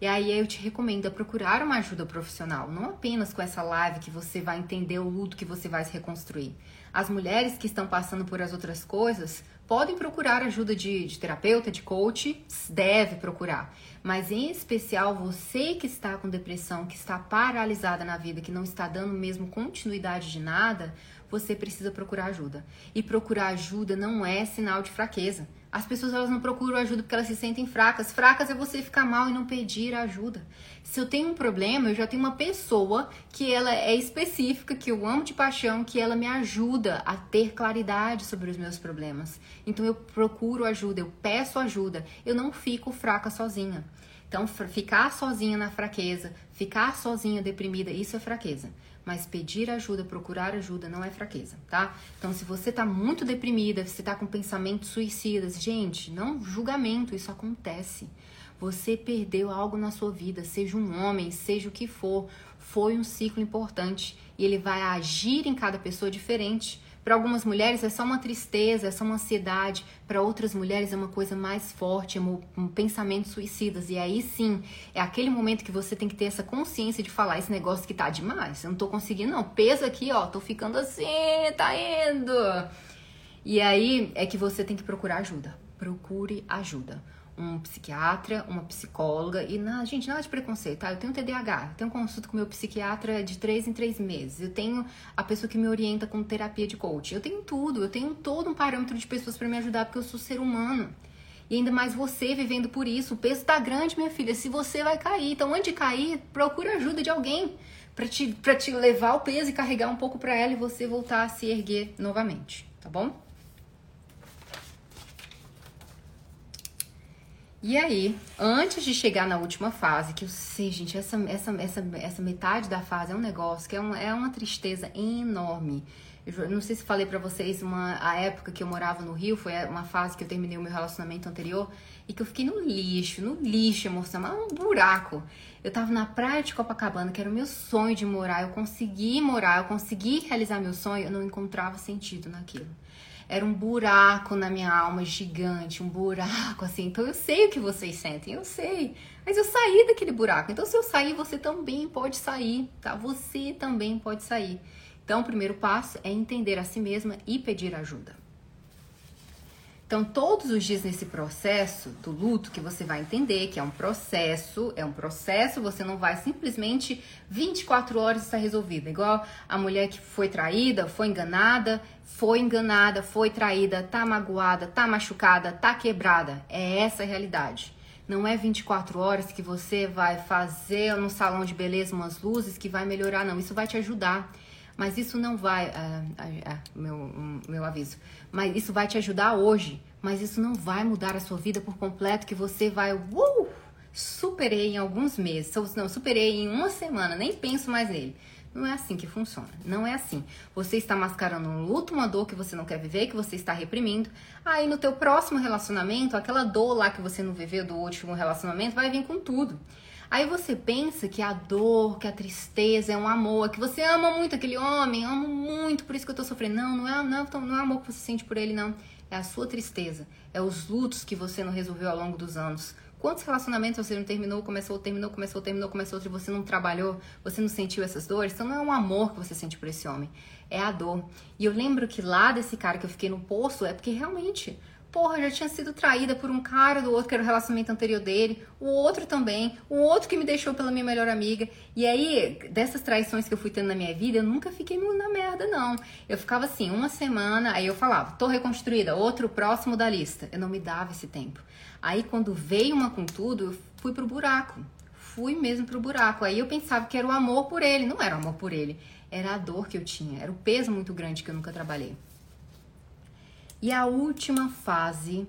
E aí eu te recomendo a procurar uma ajuda profissional, não apenas com essa live que você vai entender o luto que você vai se reconstruir. As mulheres que estão passando por as outras coisas podem procurar ajuda de, de terapeuta, de coach, deve procurar. Mas em especial você que está com depressão, que está paralisada na vida, que não está dando mesmo continuidade de nada, você precisa procurar ajuda. E procurar ajuda não é sinal de fraqueza. As pessoas elas não procuram ajuda porque elas se sentem fracas. Fracas é você ficar mal e não pedir ajuda. Se eu tenho um problema, eu já tenho uma pessoa que ela é específica, que eu amo de paixão, que ela me ajuda a ter claridade sobre os meus problemas. Então eu procuro ajuda, eu peço ajuda. Eu não fico fraca sozinha. Então ficar sozinha na fraqueza, ficar sozinha deprimida, isso é fraqueza. Mas pedir ajuda, procurar ajuda não é fraqueza, tá? Então, se você tá muito deprimida, se tá com pensamentos suicidas, gente, não julgamento, isso acontece. Você perdeu algo na sua vida, seja um homem, seja o que for. Foi um ciclo importante e ele vai agir em cada pessoa diferente. Para algumas mulheres é só uma tristeza, é só uma ansiedade. Para outras mulheres é uma coisa mais forte, é um, um pensamentos suicidas. E aí sim, é aquele momento que você tem que ter essa consciência de falar esse negócio que tá demais. Eu não tô conseguindo, não. Peso aqui, ó, tô ficando assim, tá indo. E aí é que você tem que procurar ajuda. Procure ajuda um psiquiatra, uma psicóloga e na gente nada de preconceito, tá? Eu tenho TDAH, eu tenho consulta com meu psiquiatra de três em três meses, eu tenho a pessoa que me orienta com terapia de coaching, eu tenho tudo, eu tenho todo um parâmetro de pessoas para me ajudar porque eu sou ser humano. E ainda mais você vivendo por isso, o peso tá grande, minha filha, se você vai cair. Então, antes de cair, procura ajuda de alguém para te, pra te levar o peso e carregar um pouco para ela e você voltar a se erguer novamente, tá bom? E aí, antes de chegar na última fase, que eu sei, gente, essa, essa, essa, essa metade da fase é um negócio que é, um, é uma tristeza enorme. Eu não sei se falei para vocês, uma, a época que eu morava no Rio, foi uma fase que eu terminei o meu relacionamento anterior e que eu fiquei no lixo, no lixo emocional, um buraco. Eu tava na praia de Copacabana, que era o meu sonho de morar, eu consegui morar, eu consegui realizar meu sonho, eu não encontrava sentido naquilo era um buraco na minha alma gigante, um buraco assim. Então eu sei o que vocês sentem, eu sei. Mas eu saí daquele buraco. Então se eu sair, você também pode sair, tá? Você também pode sair. Então o primeiro passo é entender a si mesma e pedir ajuda. Então, todos os dias nesse processo do luto, que você vai entender que é um processo, é um processo, você não vai simplesmente 24 horas estar resolvida. Igual a mulher que foi traída, foi enganada, foi enganada, foi traída, tá magoada, tá machucada, tá quebrada. É essa a realidade. Não é 24 horas que você vai fazer no salão de beleza umas luzes que vai melhorar, não. Isso vai te ajudar. Mas isso não vai. Uh, uh, uh, meu, meu aviso. Mas isso vai te ajudar hoje. Mas isso não vai mudar a sua vida por completo. Que você vai. Uh, superei em alguns meses. Não, superei em uma semana. Nem penso mais nele. Não é assim que funciona. Não é assim. Você está mascarando um luto, uma dor que você não quer viver, que você está reprimindo. Aí no teu próximo relacionamento, aquela dor lá que você não viveu do último relacionamento vai vir com tudo. Aí você pensa que a dor, que a tristeza é um amor, que você ama muito aquele homem, amo muito, por isso que eu tô sofrendo. Não, não é, não, não é amor que você sente por ele, não. É a sua tristeza. É os lutos que você não resolveu ao longo dos anos. Quantos relacionamentos você não terminou, começou, terminou, começou, terminou, começou outro você não trabalhou, você não sentiu essas dores? Então não é um amor que você sente por esse homem, é a dor. E eu lembro que lá desse cara que eu fiquei no poço é porque realmente Porra, já tinha sido traída por um cara do outro que era o relacionamento anterior dele, o outro também, o outro que me deixou pela minha melhor amiga. E aí, dessas traições que eu fui tendo na minha vida, eu nunca fiquei na merda, não. Eu ficava assim, uma semana, aí eu falava, tô reconstruída, outro próximo da lista. Eu não me dava esse tempo. Aí, quando veio uma com tudo, eu fui pro buraco. Fui mesmo pro buraco. Aí eu pensava que era o amor por ele. Não era o amor por ele, era a dor que eu tinha, era o peso muito grande que eu nunca trabalhei. E a última fase,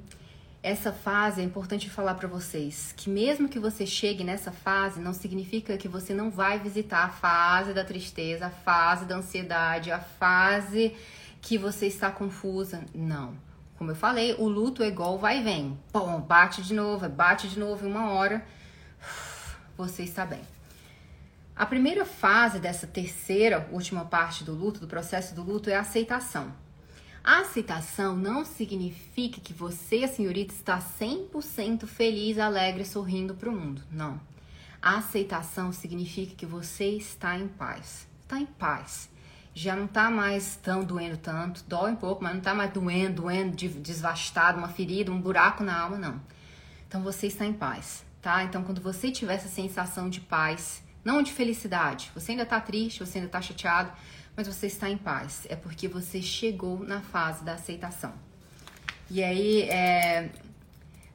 essa fase é importante falar para vocês que mesmo que você chegue nessa fase, não significa que você não vai visitar a fase da tristeza, a fase da ansiedade, a fase que você está confusa. Não. Como eu falei, o luto é igual vai e vem. Bom, bate de novo, bate de novo em uma hora. Você está bem. A primeira fase dessa terceira, última parte do luto, do processo do luto, é a aceitação. A aceitação não significa que você, a senhorita, está 100% feliz, alegre, sorrindo para o mundo. Não. A aceitação significa que você está em paz. Está em paz. Já não está mais tão doendo tanto, dói um pouco, mas não está mais doendo, doendo, desvastado, uma ferida, um buraco na alma, não. Então você está em paz, tá? Então quando você tiver essa sensação de paz, não de felicidade, você ainda está triste, você ainda está chateado, mas você está em paz. É porque você chegou na fase da aceitação. E aí é,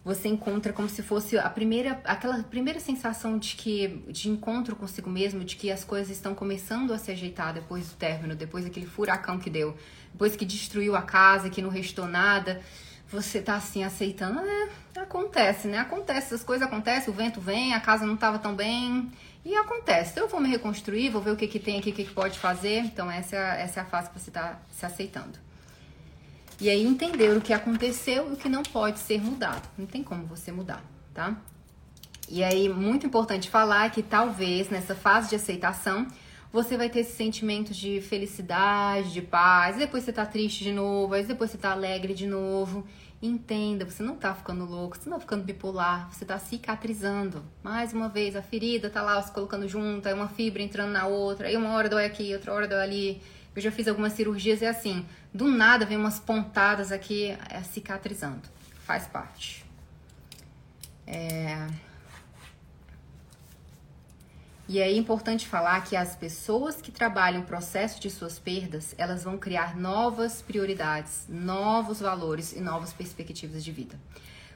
você encontra como se fosse a primeira, aquela primeira sensação de que de encontro consigo mesmo, de que as coisas estão começando a se ajeitar depois do término, depois daquele furacão que deu, depois que destruiu a casa, que não restou nada. Você tá assim aceitando, é, acontece, né? Acontece, as coisas acontecem, o vento vem, a casa não estava tão bem, e acontece, então eu vou me reconstruir, vou ver o que, que tem aqui, o que, que pode fazer. Então, essa, essa é a fase que você está se aceitando. E aí, entender o que aconteceu e o que não pode ser mudado. Não tem como você mudar, tá? E aí, muito importante falar que talvez nessa fase de aceitação você vai ter esse sentimento de felicidade, de paz, depois você tá triste de novo, aí depois você tá alegre de novo. Entenda, você não tá ficando louco, você não tá ficando bipolar, você tá cicatrizando. Mais uma vez, a ferida tá lá se colocando junto, aí uma fibra entrando na outra, aí uma hora dói aqui, outra hora dói ali. Eu já fiz algumas cirurgias e é assim, do nada vem umas pontadas aqui é, cicatrizando. Faz parte. É... E é importante falar que as pessoas que trabalham o processo de suas perdas, elas vão criar novas prioridades, novos valores e novas perspectivas de vida.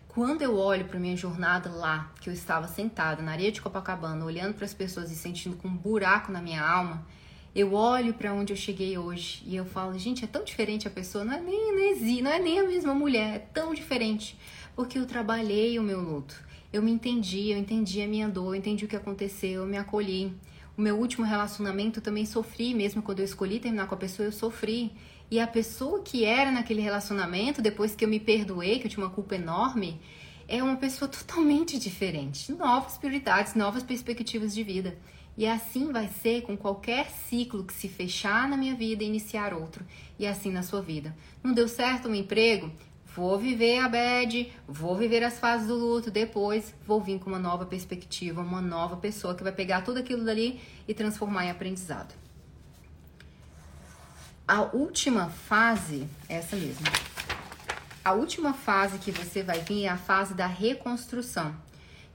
Quando eu olho para minha jornada lá, que eu estava sentada na areia de Copacabana, olhando para as pessoas e sentindo com um buraco na minha alma, eu olho para onde eu cheguei hoje e eu falo, gente, é tão diferente a pessoa, não é nem não é, não é nem a mesma mulher, é tão diferente, porque eu trabalhei o meu luto eu me entendi, eu entendi a minha dor, eu entendi o que aconteceu, eu me acolhi. O meu último relacionamento também sofri, mesmo quando eu escolhi terminar com a pessoa, eu sofri. E a pessoa que era naquele relacionamento, depois que eu me perdoei, que eu tinha uma culpa enorme, é uma pessoa totalmente diferente. Novas prioridades, novas perspectivas de vida. E assim vai ser com qualquer ciclo que se fechar na minha vida e iniciar outro. E assim na sua vida. Não deu certo um emprego? Vou viver a bad, vou viver as fases do luto, depois vou vir com uma nova perspectiva, uma nova pessoa que vai pegar tudo aquilo dali e transformar em aprendizado. A última fase, essa mesmo. A última fase que você vai vir é a fase da reconstrução,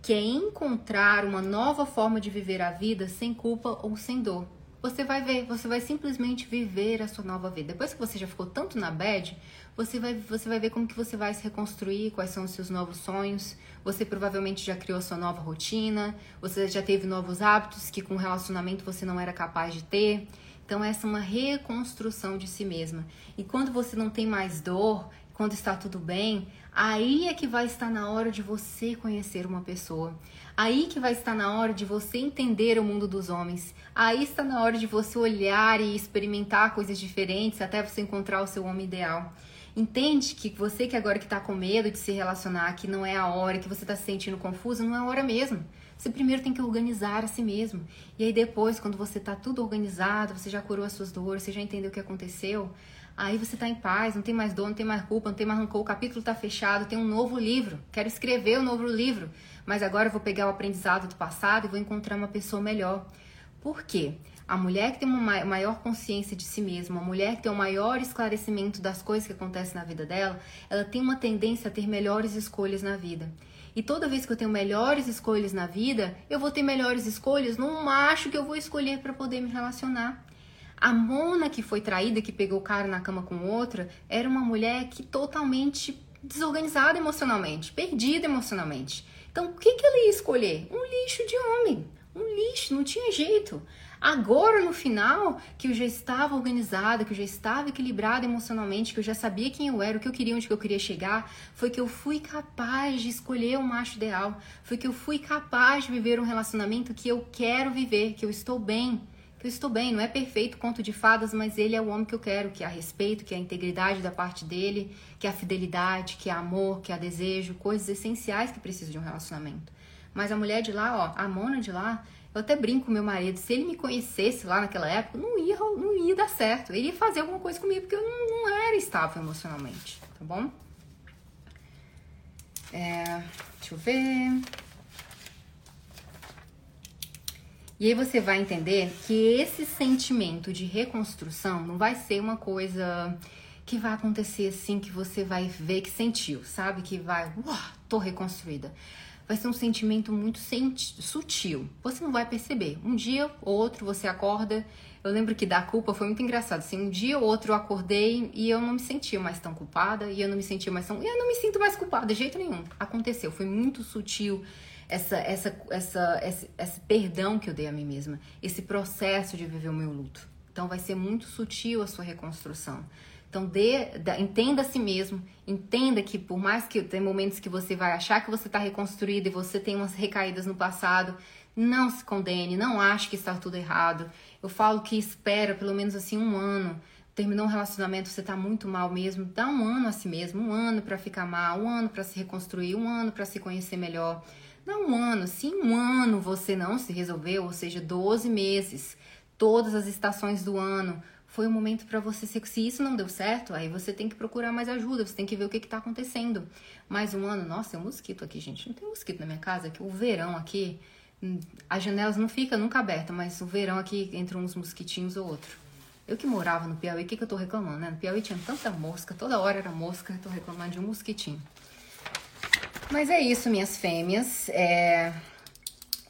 que é encontrar uma nova forma de viver a vida sem culpa ou sem dor você vai ver, você vai simplesmente viver a sua nova vida. Depois que você já ficou tanto na bad, você vai, você vai ver como que você vai se reconstruir, quais são os seus novos sonhos. Você provavelmente já criou sua nova rotina, você já teve novos hábitos que com o relacionamento você não era capaz de ter. Então essa é uma reconstrução de si mesma. E quando você não tem mais dor, quando está tudo bem, aí é que vai estar na hora de você conhecer uma pessoa. Aí que vai estar na hora de você entender o mundo dos homens. Aí está na hora de você olhar e experimentar coisas diferentes até você encontrar o seu homem ideal. Entende que você que agora que está com medo de se relacionar, que não é a hora, que você está se sentindo confuso, não é a hora mesmo. Você primeiro tem que organizar a si mesmo. E aí depois, quando você está tudo organizado, você já curou as suas dores, você já entendeu o que aconteceu, Aí você está em paz, não tem mais dor, não tem mais culpa, não tem mais rancor, o capítulo está fechado, tem um novo livro. Quero escrever um novo livro, mas agora eu vou pegar o aprendizado do passado e vou encontrar uma pessoa melhor. Por quê? A mulher que tem uma maior consciência de si mesma, a mulher que tem um maior esclarecimento das coisas que acontecem na vida dela, ela tem uma tendência a ter melhores escolhas na vida. E toda vez que eu tenho melhores escolhas na vida, eu vou ter melhores escolhas no macho que eu vou escolher para poder me relacionar. A Mona que foi traída, que pegou o cara na cama com outra, era uma mulher que totalmente desorganizada emocionalmente, perdida emocionalmente. Então, o que, que ela ia escolher? Um lixo de homem. Um lixo, não tinha jeito. Agora, no final, que eu já estava organizada, que eu já estava equilibrada emocionalmente, que eu já sabia quem eu era, o que eu queria, onde eu queria chegar, foi que eu fui capaz de escolher o um macho ideal. Foi que eu fui capaz de viver um relacionamento que eu quero viver, que eu estou bem eu estou bem, não é perfeito conto de fadas, mas ele é o homem que eu quero, que há respeito, que há integridade da parte dele, que há fidelidade, que há amor, que há desejo, coisas essenciais que precisam de um relacionamento. Mas a mulher de lá, ó, a Mona de lá, eu até brinco com meu marido, se ele me conhecesse lá naquela época, não ia, não ia dar certo. Ele ia fazer alguma coisa comigo, porque eu não, não era estável emocionalmente, tá bom? É, deixa eu ver. E aí você vai entender que esse sentimento de reconstrução não vai ser uma coisa que vai acontecer assim que você vai ver que sentiu, sabe? Que vai, uau, tô reconstruída. Vai ser um sentimento muito sutil. Você não vai perceber. Um dia ou outro você acorda. Eu lembro que da culpa foi muito engraçado. Assim, um dia ou outro eu acordei e eu não me sentia mais tão culpada. E eu não me sentia mais tão. E eu não me sinto mais culpada de jeito nenhum. Aconteceu. Foi muito sutil essa, essa, essa, esse, esse perdão que eu dei a mim mesma, esse processo de viver o meu luto. Então vai ser muito sutil a sua reconstrução. Então dê, entenda a si mesmo, entenda que por mais que tem momentos que você vai achar que você está reconstruído e você tem umas recaídas no passado, não se condene, não ache que está tudo errado. Eu falo que espera pelo menos assim um ano. Terminou um relacionamento, você está muito mal mesmo, dá um ano a si mesmo, um ano para ficar mal, um ano para se reconstruir, um ano para se conhecer melhor. Dá um ano. Se em um ano você não se resolveu, ou seja, 12 meses, todas as estações do ano, foi o momento para você se, se isso não deu certo, aí você tem que procurar mais ajuda, você tem que ver o que está acontecendo. Mais um ano, nossa, tem um mosquito aqui, gente. Não tem mosquito na minha casa, que o verão aqui, hum, as janelas não ficam nunca abertas, mas o verão aqui entra uns mosquitinhos ou outro. Eu que morava no Piauí, o que, que eu tô reclamando, né? No Piauí tinha tanta mosca, toda hora era mosca, eu tô reclamando de um mosquitinho. Mas é isso, minhas fêmeas. É...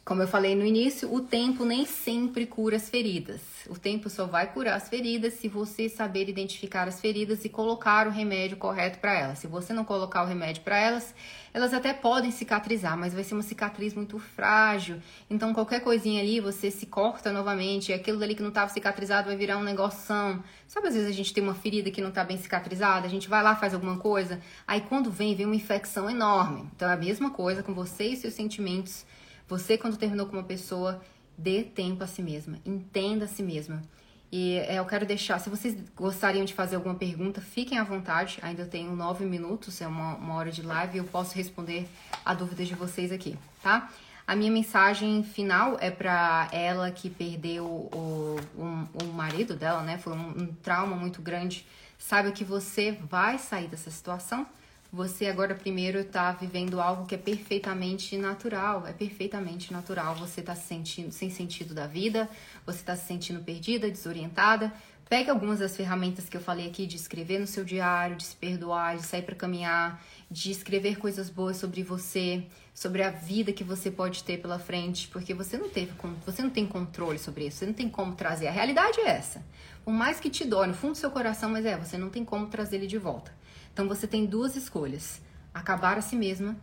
Como eu falei no início, o tempo nem sempre cura as feridas. O tempo só vai curar as feridas se você saber identificar as feridas e colocar o remédio correto para elas. Se você não colocar o remédio para elas, elas até podem cicatrizar, mas vai ser uma cicatriz muito frágil. Então, qualquer coisinha ali, você se corta novamente, e aquilo dali que não estava cicatrizado vai virar um negoção. Sabe, às vezes a gente tem uma ferida que não está bem cicatrizada, a gente vai lá, faz alguma coisa, aí quando vem, vem uma infecção enorme. Então, é a mesma coisa com você e seus sentimentos você, quando terminou com uma pessoa, dê tempo a si mesma, entenda a si mesma. E é, eu quero deixar, se vocês gostariam de fazer alguma pergunta, fiquem à vontade. Ainda tenho nove minutos, é uma, uma hora de live, e eu posso responder a dúvidas de vocês aqui, tá? A minha mensagem final é para ela que perdeu o, o, o, marido dela, né? Foi um, um trauma muito grande. Saiba que você vai sair dessa situação você agora primeiro está vivendo algo que é perfeitamente natural, é perfeitamente natural. Você está se sentindo sem sentido da vida, você está se sentindo perdida, desorientada. Pegue algumas das ferramentas que eu falei aqui de escrever no seu diário, de se perdoar, de sair para caminhar, de escrever coisas boas sobre você, sobre a vida que você pode ter pela frente, porque você não teve, você não tem controle sobre isso, você não tem como trazer. A realidade é essa. Por mais que te dói no fundo do seu coração, mas é, você não tem como trazer ele de volta. Então você tem duas escolhas: acabar a si mesma,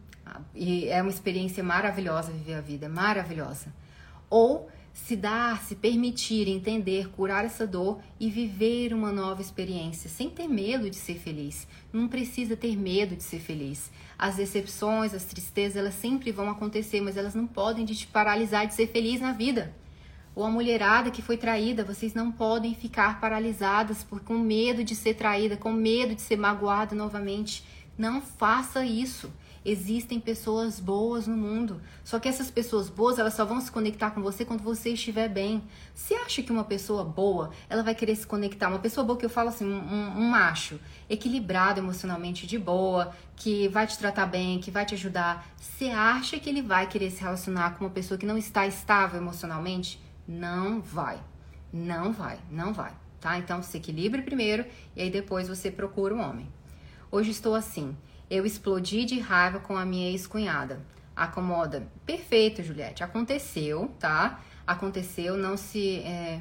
e é uma experiência maravilhosa viver a vida, maravilhosa. Ou se dar, se permitir entender, curar essa dor e viver uma nova experiência, sem ter medo de ser feliz. Não precisa ter medo de ser feliz. As decepções, as tristezas, elas sempre vão acontecer, mas elas não podem te paralisar de ser feliz na vida ou a mulherada que foi traída, vocês não podem ficar paralisadas por com medo de ser traída, com medo de ser magoada novamente. Não faça isso. Existem pessoas boas no mundo. Só que essas pessoas boas, elas só vão se conectar com você quando você estiver bem. Você acha que uma pessoa boa, ela vai querer se conectar? Uma pessoa boa que eu falo assim, um, um macho, equilibrado emocionalmente, de boa, que vai te tratar bem, que vai te ajudar. Você acha que ele vai querer se relacionar com uma pessoa que não está estável emocionalmente? Não vai. Não vai, não vai, tá? Então se equilibre primeiro e aí depois você procura um homem. Hoje estou assim. Eu explodi de raiva com a minha ex-cunhada. Acomoda. Perfeito, Juliette. Aconteceu, tá? Aconteceu, não se. É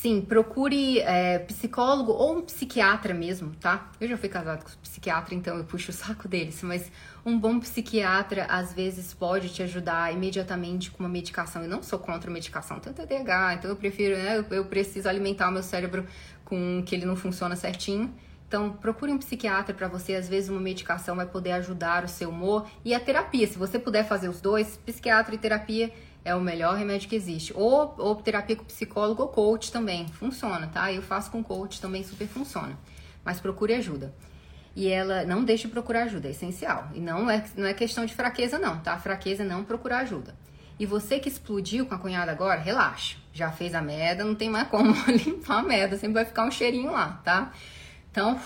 Sim, procure é, psicólogo ou um psiquiatra mesmo, tá? Eu já fui casada com psiquiatra, então eu puxo o saco deles, mas um bom psiquiatra às vezes pode te ajudar imediatamente com uma medicação. Eu não sou contra medicação, tenho TDAH, então eu prefiro, né? Eu preciso alimentar o meu cérebro com que ele não funciona certinho. Então, procure um psiquiatra para você. Às vezes, uma medicação vai poder ajudar o seu humor e a terapia. Se você puder fazer os dois, psiquiatra e terapia, é o melhor remédio que existe. Ou, ou terapia com psicólogo ou coach também, funciona, tá? Eu faço com coach também, super funciona. Mas procure ajuda. E ela não deixe de procurar ajuda, é essencial. E não é, não é questão de fraqueza, não, tá? Fraqueza é não procurar ajuda. E você que explodiu com a cunhada agora, relaxa. Já fez a merda, não tem mais como limpar a merda, sempre vai ficar um cheirinho lá, tá? Então,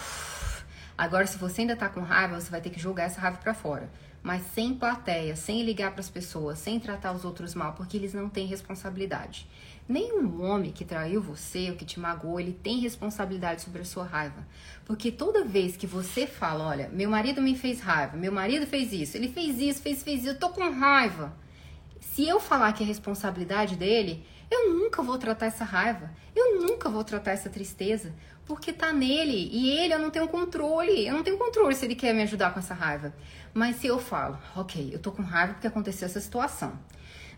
agora se você ainda tá com raiva, você vai ter que jogar essa raiva para fora mas sem plateia, sem ligar para as pessoas, sem tratar os outros mal, porque eles não têm responsabilidade. Nenhum homem que traiu você ou que te magoou, ele tem responsabilidade sobre a sua raiva. Porque toda vez que você fala, olha, meu marido me fez raiva, meu marido fez isso, ele fez isso, fez, fez isso, eu tô com raiva. Se eu falar que é responsabilidade dele, eu nunca vou tratar essa raiva, eu nunca vou tratar essa tristeza, porque tá nele e ele eu não tenho controle, eu não tenho controle se ele quer me ajudar com essa raiva. Mas se eu falo, ok, eu tô com raiva porque aconteceu essa situação,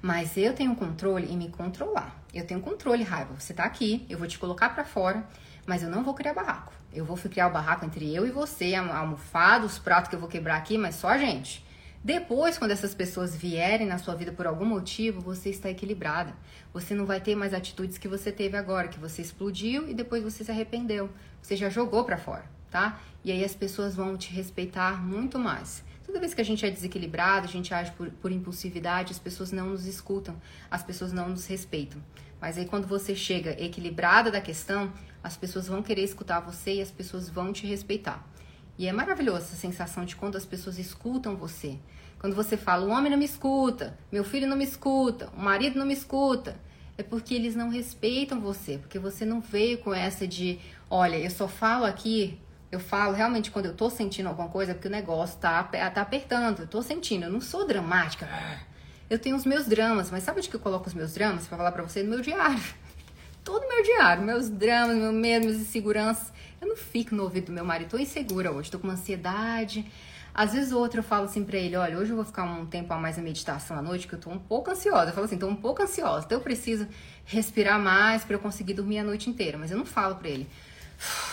mas eu tenho controle em me controlar. Eu tenho controle, raiva. Você tá aqui, eu vou te colocar para fora, mas eu não vou criar barraco. Eu vou criar o barraco entre eu e você, a almofada, os pratos que eu vou quebrar aqui, mas só a gente. Depois, quando essas pessoas vierem na sua vida por algum motivo, você está equilibrada. Você não vai ter mais atitudes que você teve agora, que você explodiu e depois você se arrependeu. Você já jogou para fora. tá? E aí as pessoas vão te respeitar muito mais. Toda vez que a gente é desequilibrado, a gente age por, por impulsividade, as pessoas não nos escutam, as pessoas não nos respeitam. Mas aí quando você chega equilibrada da questão, as pessoas vão querer escutar você e as pessoas vão te respeitar. E é maravilhoso essa sensação de quando as pessoas escutam você. Quando você fala, o homem não me escuta, meu filho não me escuta, o marido não me escuta, é porque eles não respeitam você, porque você não veio com essa de, olha, eu só falo aqui eu falo realmente quando eu tô sentindo alguma coisa, porque o negócio tá, tá apertando. Eu tô sentindo, eu não sou dramática. Eu tenho os meus dramas, mas sabe onde que eu coloco os meus dramas? Pra falar pra você, no meu diário. Todo meu diário, meus dramas, meu medo, minhas inseguranças. Eu não fico no ouvido do meu marido, tô insegura hoje, tô com ansiedade. Às vezes outra eu falo assim pra ele, olha, hoje eu vou ficar um tempo a mais na meditação à noite, que eu tô um pouco ansiosa. Eu falo assim, tô um pouco ansiosa, então eu preciso respirar mais para eu conseguir dormir a noite inteira. Mas eu não falo pra ele,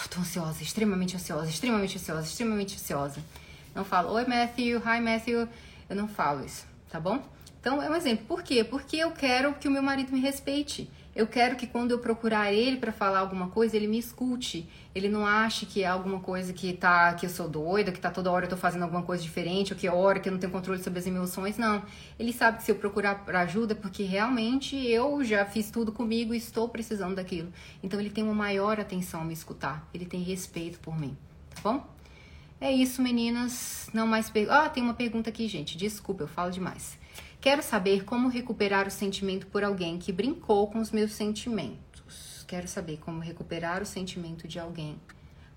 tô ansiosa, extremamente ansiosa, extremamente ansiosa, extremamente ansiosa. Não falo, oi Matthew, hi Matthew. Eu não falo isso, tá bom? Então é um exemplo. Por quê? Porque eu quero que o meu marido me respeite. Eu quero que quando eu procurar ele para falar alguma coisa, ele me escute. Ele não ache que é alguma coisa que tá que eu sou doida, que tá toda hora eu tô fazendo alguma coisa diferente, ou que é hora que eu não tenho controle sobre as emoções, não. Ele sabe que se eu procurar ajuda, porque realmente eu já fiz tudo comigo e estou precisando daquilo. Então ele tem uma maior atenção a me escutar. Ele tem respeito por mim, tá bom? É isso, meninas. Não mais perguntas. Ah, tem uma pergunta aqui, gente. Desculpa, eu falo demais. Quero saber como recuperar o sentimento por alguém que brincou com os meus sentimentos. Quero saber como recuperar o sentimento de alguém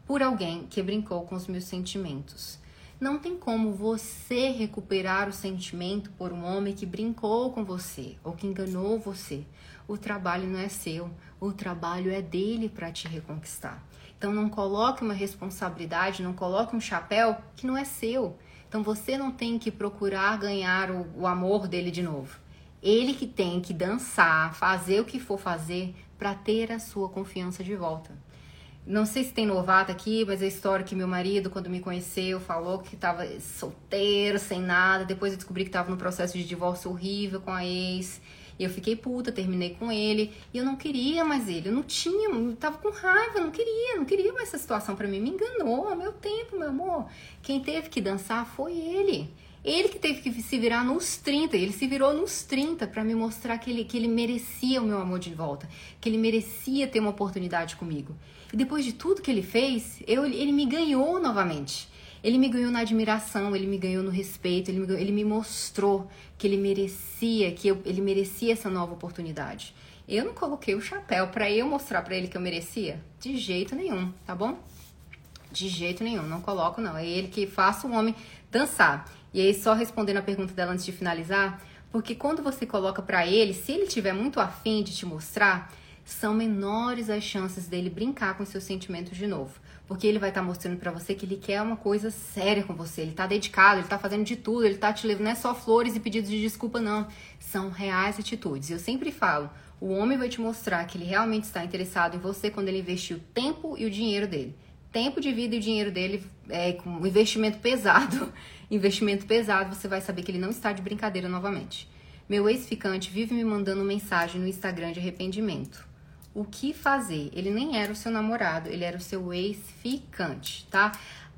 por alguém que brincou com os meus sentimentos. Não tem como você recuperar o sentimento por um homem que brincou com você ou que enganou você. O trabalho não é seu, o trabalho é dele para te reconquistar. Então não coloque uma responsabilidade, não coloque um chapéu que não é seu. Então você não tem que procurar ganhar o, o amor dele de novo. Ele que tem que dançar, fazer o que for fazer para ter a sua confiança de volta. Não sei se tem novata aqui, mas a história que meu marido, quando me conheceu, falou que estava solteiro, sem nada. Depois eu descobri que estava no processo de divórcio horrível com a ex. E eu fiquei puta, terminei com ele. E eu não queria mais ele. Eu não tinha, eu tava com raiva, não queria, não queria mais essa situação para mim. Me enganou, meu tempo, meu amor. Quem teve que dançar foi ele. Ele que teve que se virar nos 30, ele se virou nos 30 para me mostrar que ele, que ele merecia o meu amor de volta, que ele merecia ter uma oportunidade comigo. E depois de tudo que ele fez, eu, ele me ganhou novamente. Ele me ganhou na admiração, ele me ganhou no respeito, ele me, ele me mostrou que ele merecia, que eu, ele merecia essa nova oportunidade. Eu não coloquei o chapéu para eu mostrar para ele que eu merecia? De jeito nenhum, tá bom? De jeito nenhum, não coloco não. É ele que faça o homem dançar. E aí, só respondendo a pergunta dela antes de finalizar, porque quando você coloca para ele, se ele tiver muito afim de te mostrar, são menores as chances dele brincar com seus sentimentos de novo porque ele vai estar tá mostrando para você que ele quer uma coisa séria com você, ele tá dedicado, ele tá fazendo de tudo, ele tá te levando, não é só flores e pedidos de desculpa, não. São reais atitudes. Eu sempre falo, o homem vai te mostrar que ele realmente está interessado em você quando ele investir o tempo e o dinheiro dele. Tempo de vida e o dinheiro dele é com um investimento pesado. investimento pesado, você vai saber que ele não está de brincadeira novamente. Meu ex-ficante vive me mandando mensagem no Instagram de arrependimento o que fazer. Ele nem era o seu namorado, ele era o seu ex-ficante, tá?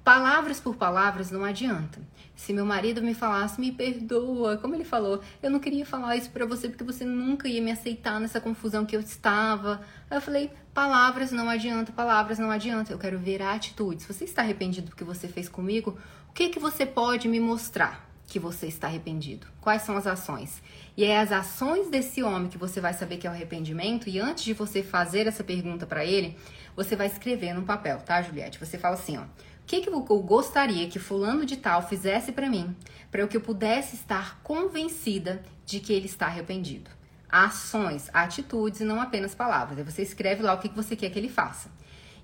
Palavras por palavras não adianta. Se meu marido me falasse, me perdoa, como ele falou, eu não queria falar isso para você porque você nunca ia me aceitar nessa confusão que eu estava. Aí eu falei, palavras não adianta, palavras não adianta. Eu quero ver atitudes. Se você está arrependido do que você fez comigo, o que que você pode me mostrar que você está arrependido? Quais são as ações? E é as ações desse homem que você vai saber que é o arrependimento. E antes de você fazer essa pergunta para ele, você vai escrever num papel, tá, Juliette? Você fala assim, ó. O que, que eu gostaria que fulano de tal fizesse para mim, para que eu pudesse estar convencida de que ele está arrependido? Ações, atitudes e não apenas palavras. Aí você escreve lá o que, que você quer que ele faça.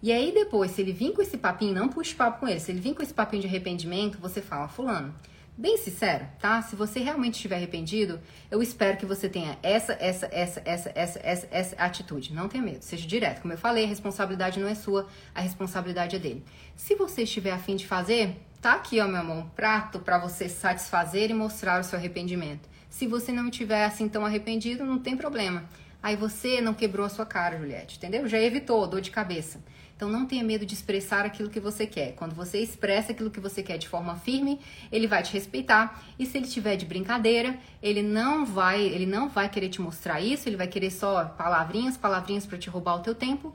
E aí depois, se ele vir com esse papinho, não puxe papo com ele. Se ele vir com esse papinho de arrependimento, você fala, fulano, bem sincero, tá? Se você realmente estiver arrependido, eu espero que você tenha essa, essa, essa, essa, essa, essa, essa atitude. Não tenha medo, seja direto. Como eu falei, a responsabilidade não é sua, a responsabilidade é dele. Se você estiver afim de fazer, tá aqui, ó, meu amor, um prato para você satisfazer e mostrar o seu arrependimento. Se você não estiver assim tão arrependido, não tem problema. Aí você não quebrou a sua cara, Juliette, entendeu? Já evitou dor de cabeça. Então não tenha medo de expressar aquilo que você quer. Quando você expressa aquilo que você quer de forma firme, ele vai te respeitar. E se ele tiver de brincadeira, ele não vai, ele não vai querer te mostrar isso, ele vai querer só palavrinhas, palavrinhas para te roubar o teu tempo.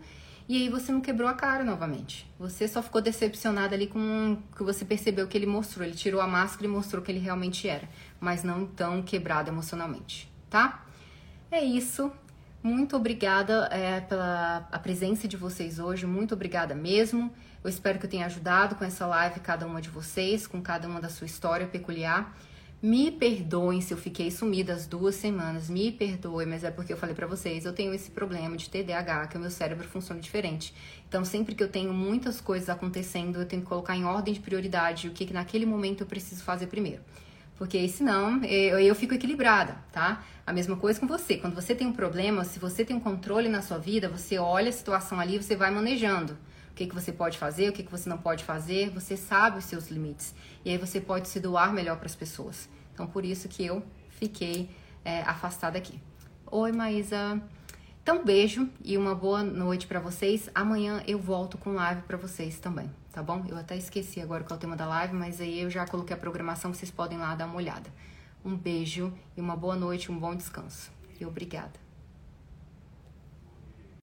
E aí você não quebrou a cara novamente. Você só ficou decepcionada ali com que você percebeu que ele mostrou. Ele tirou a máscara e mostrou que ele realmente era, mas não tão quebrado emocionalmente, tá? É isso. Muito obrigada é, pela a presença de vocês hoje, muito obrigada mesmo. Eu espero que eu tenha ajudado com essa live cada uma de vocês, com cada uma da sua história peculiar. Me perdoem se eu fiquei sumida as duas semanas, me perdoem, mas é porque eu falei para vocês, eu tenho esse problema de TDAH, que o meu cérebro funciona diferente. Então, sempre que eu tenho muitas coisas acontecendo, eu tenho que colocar em ordem de prioridade o que, que naquele momento eu preciso fazer primeiro. Porque senão eu, eu fico equilibrada, tá? A mesma coisa com você. Quando você tem um problema, se você tem um controle na sua vida, você olha a situação ali, você vai manejando o que, que você pode fazer, o que, que você não pode fazer, você sabe os seus limites. E aí você pode se doar melhor para as pessoas. Então, por isso que eu fiquei é, afastada aqui. Oi, Maísa. Então, beijo e uma boa noite para vocês. Amanhã eu volto com live para vocês também, tá bom? Eu até esqueci agora qual é o tema da live, mas aí eu já coloquei a programação, vocês podem lá dar uma olhada. Um beijo e uma boa noite, um bom descanso. E obrigada.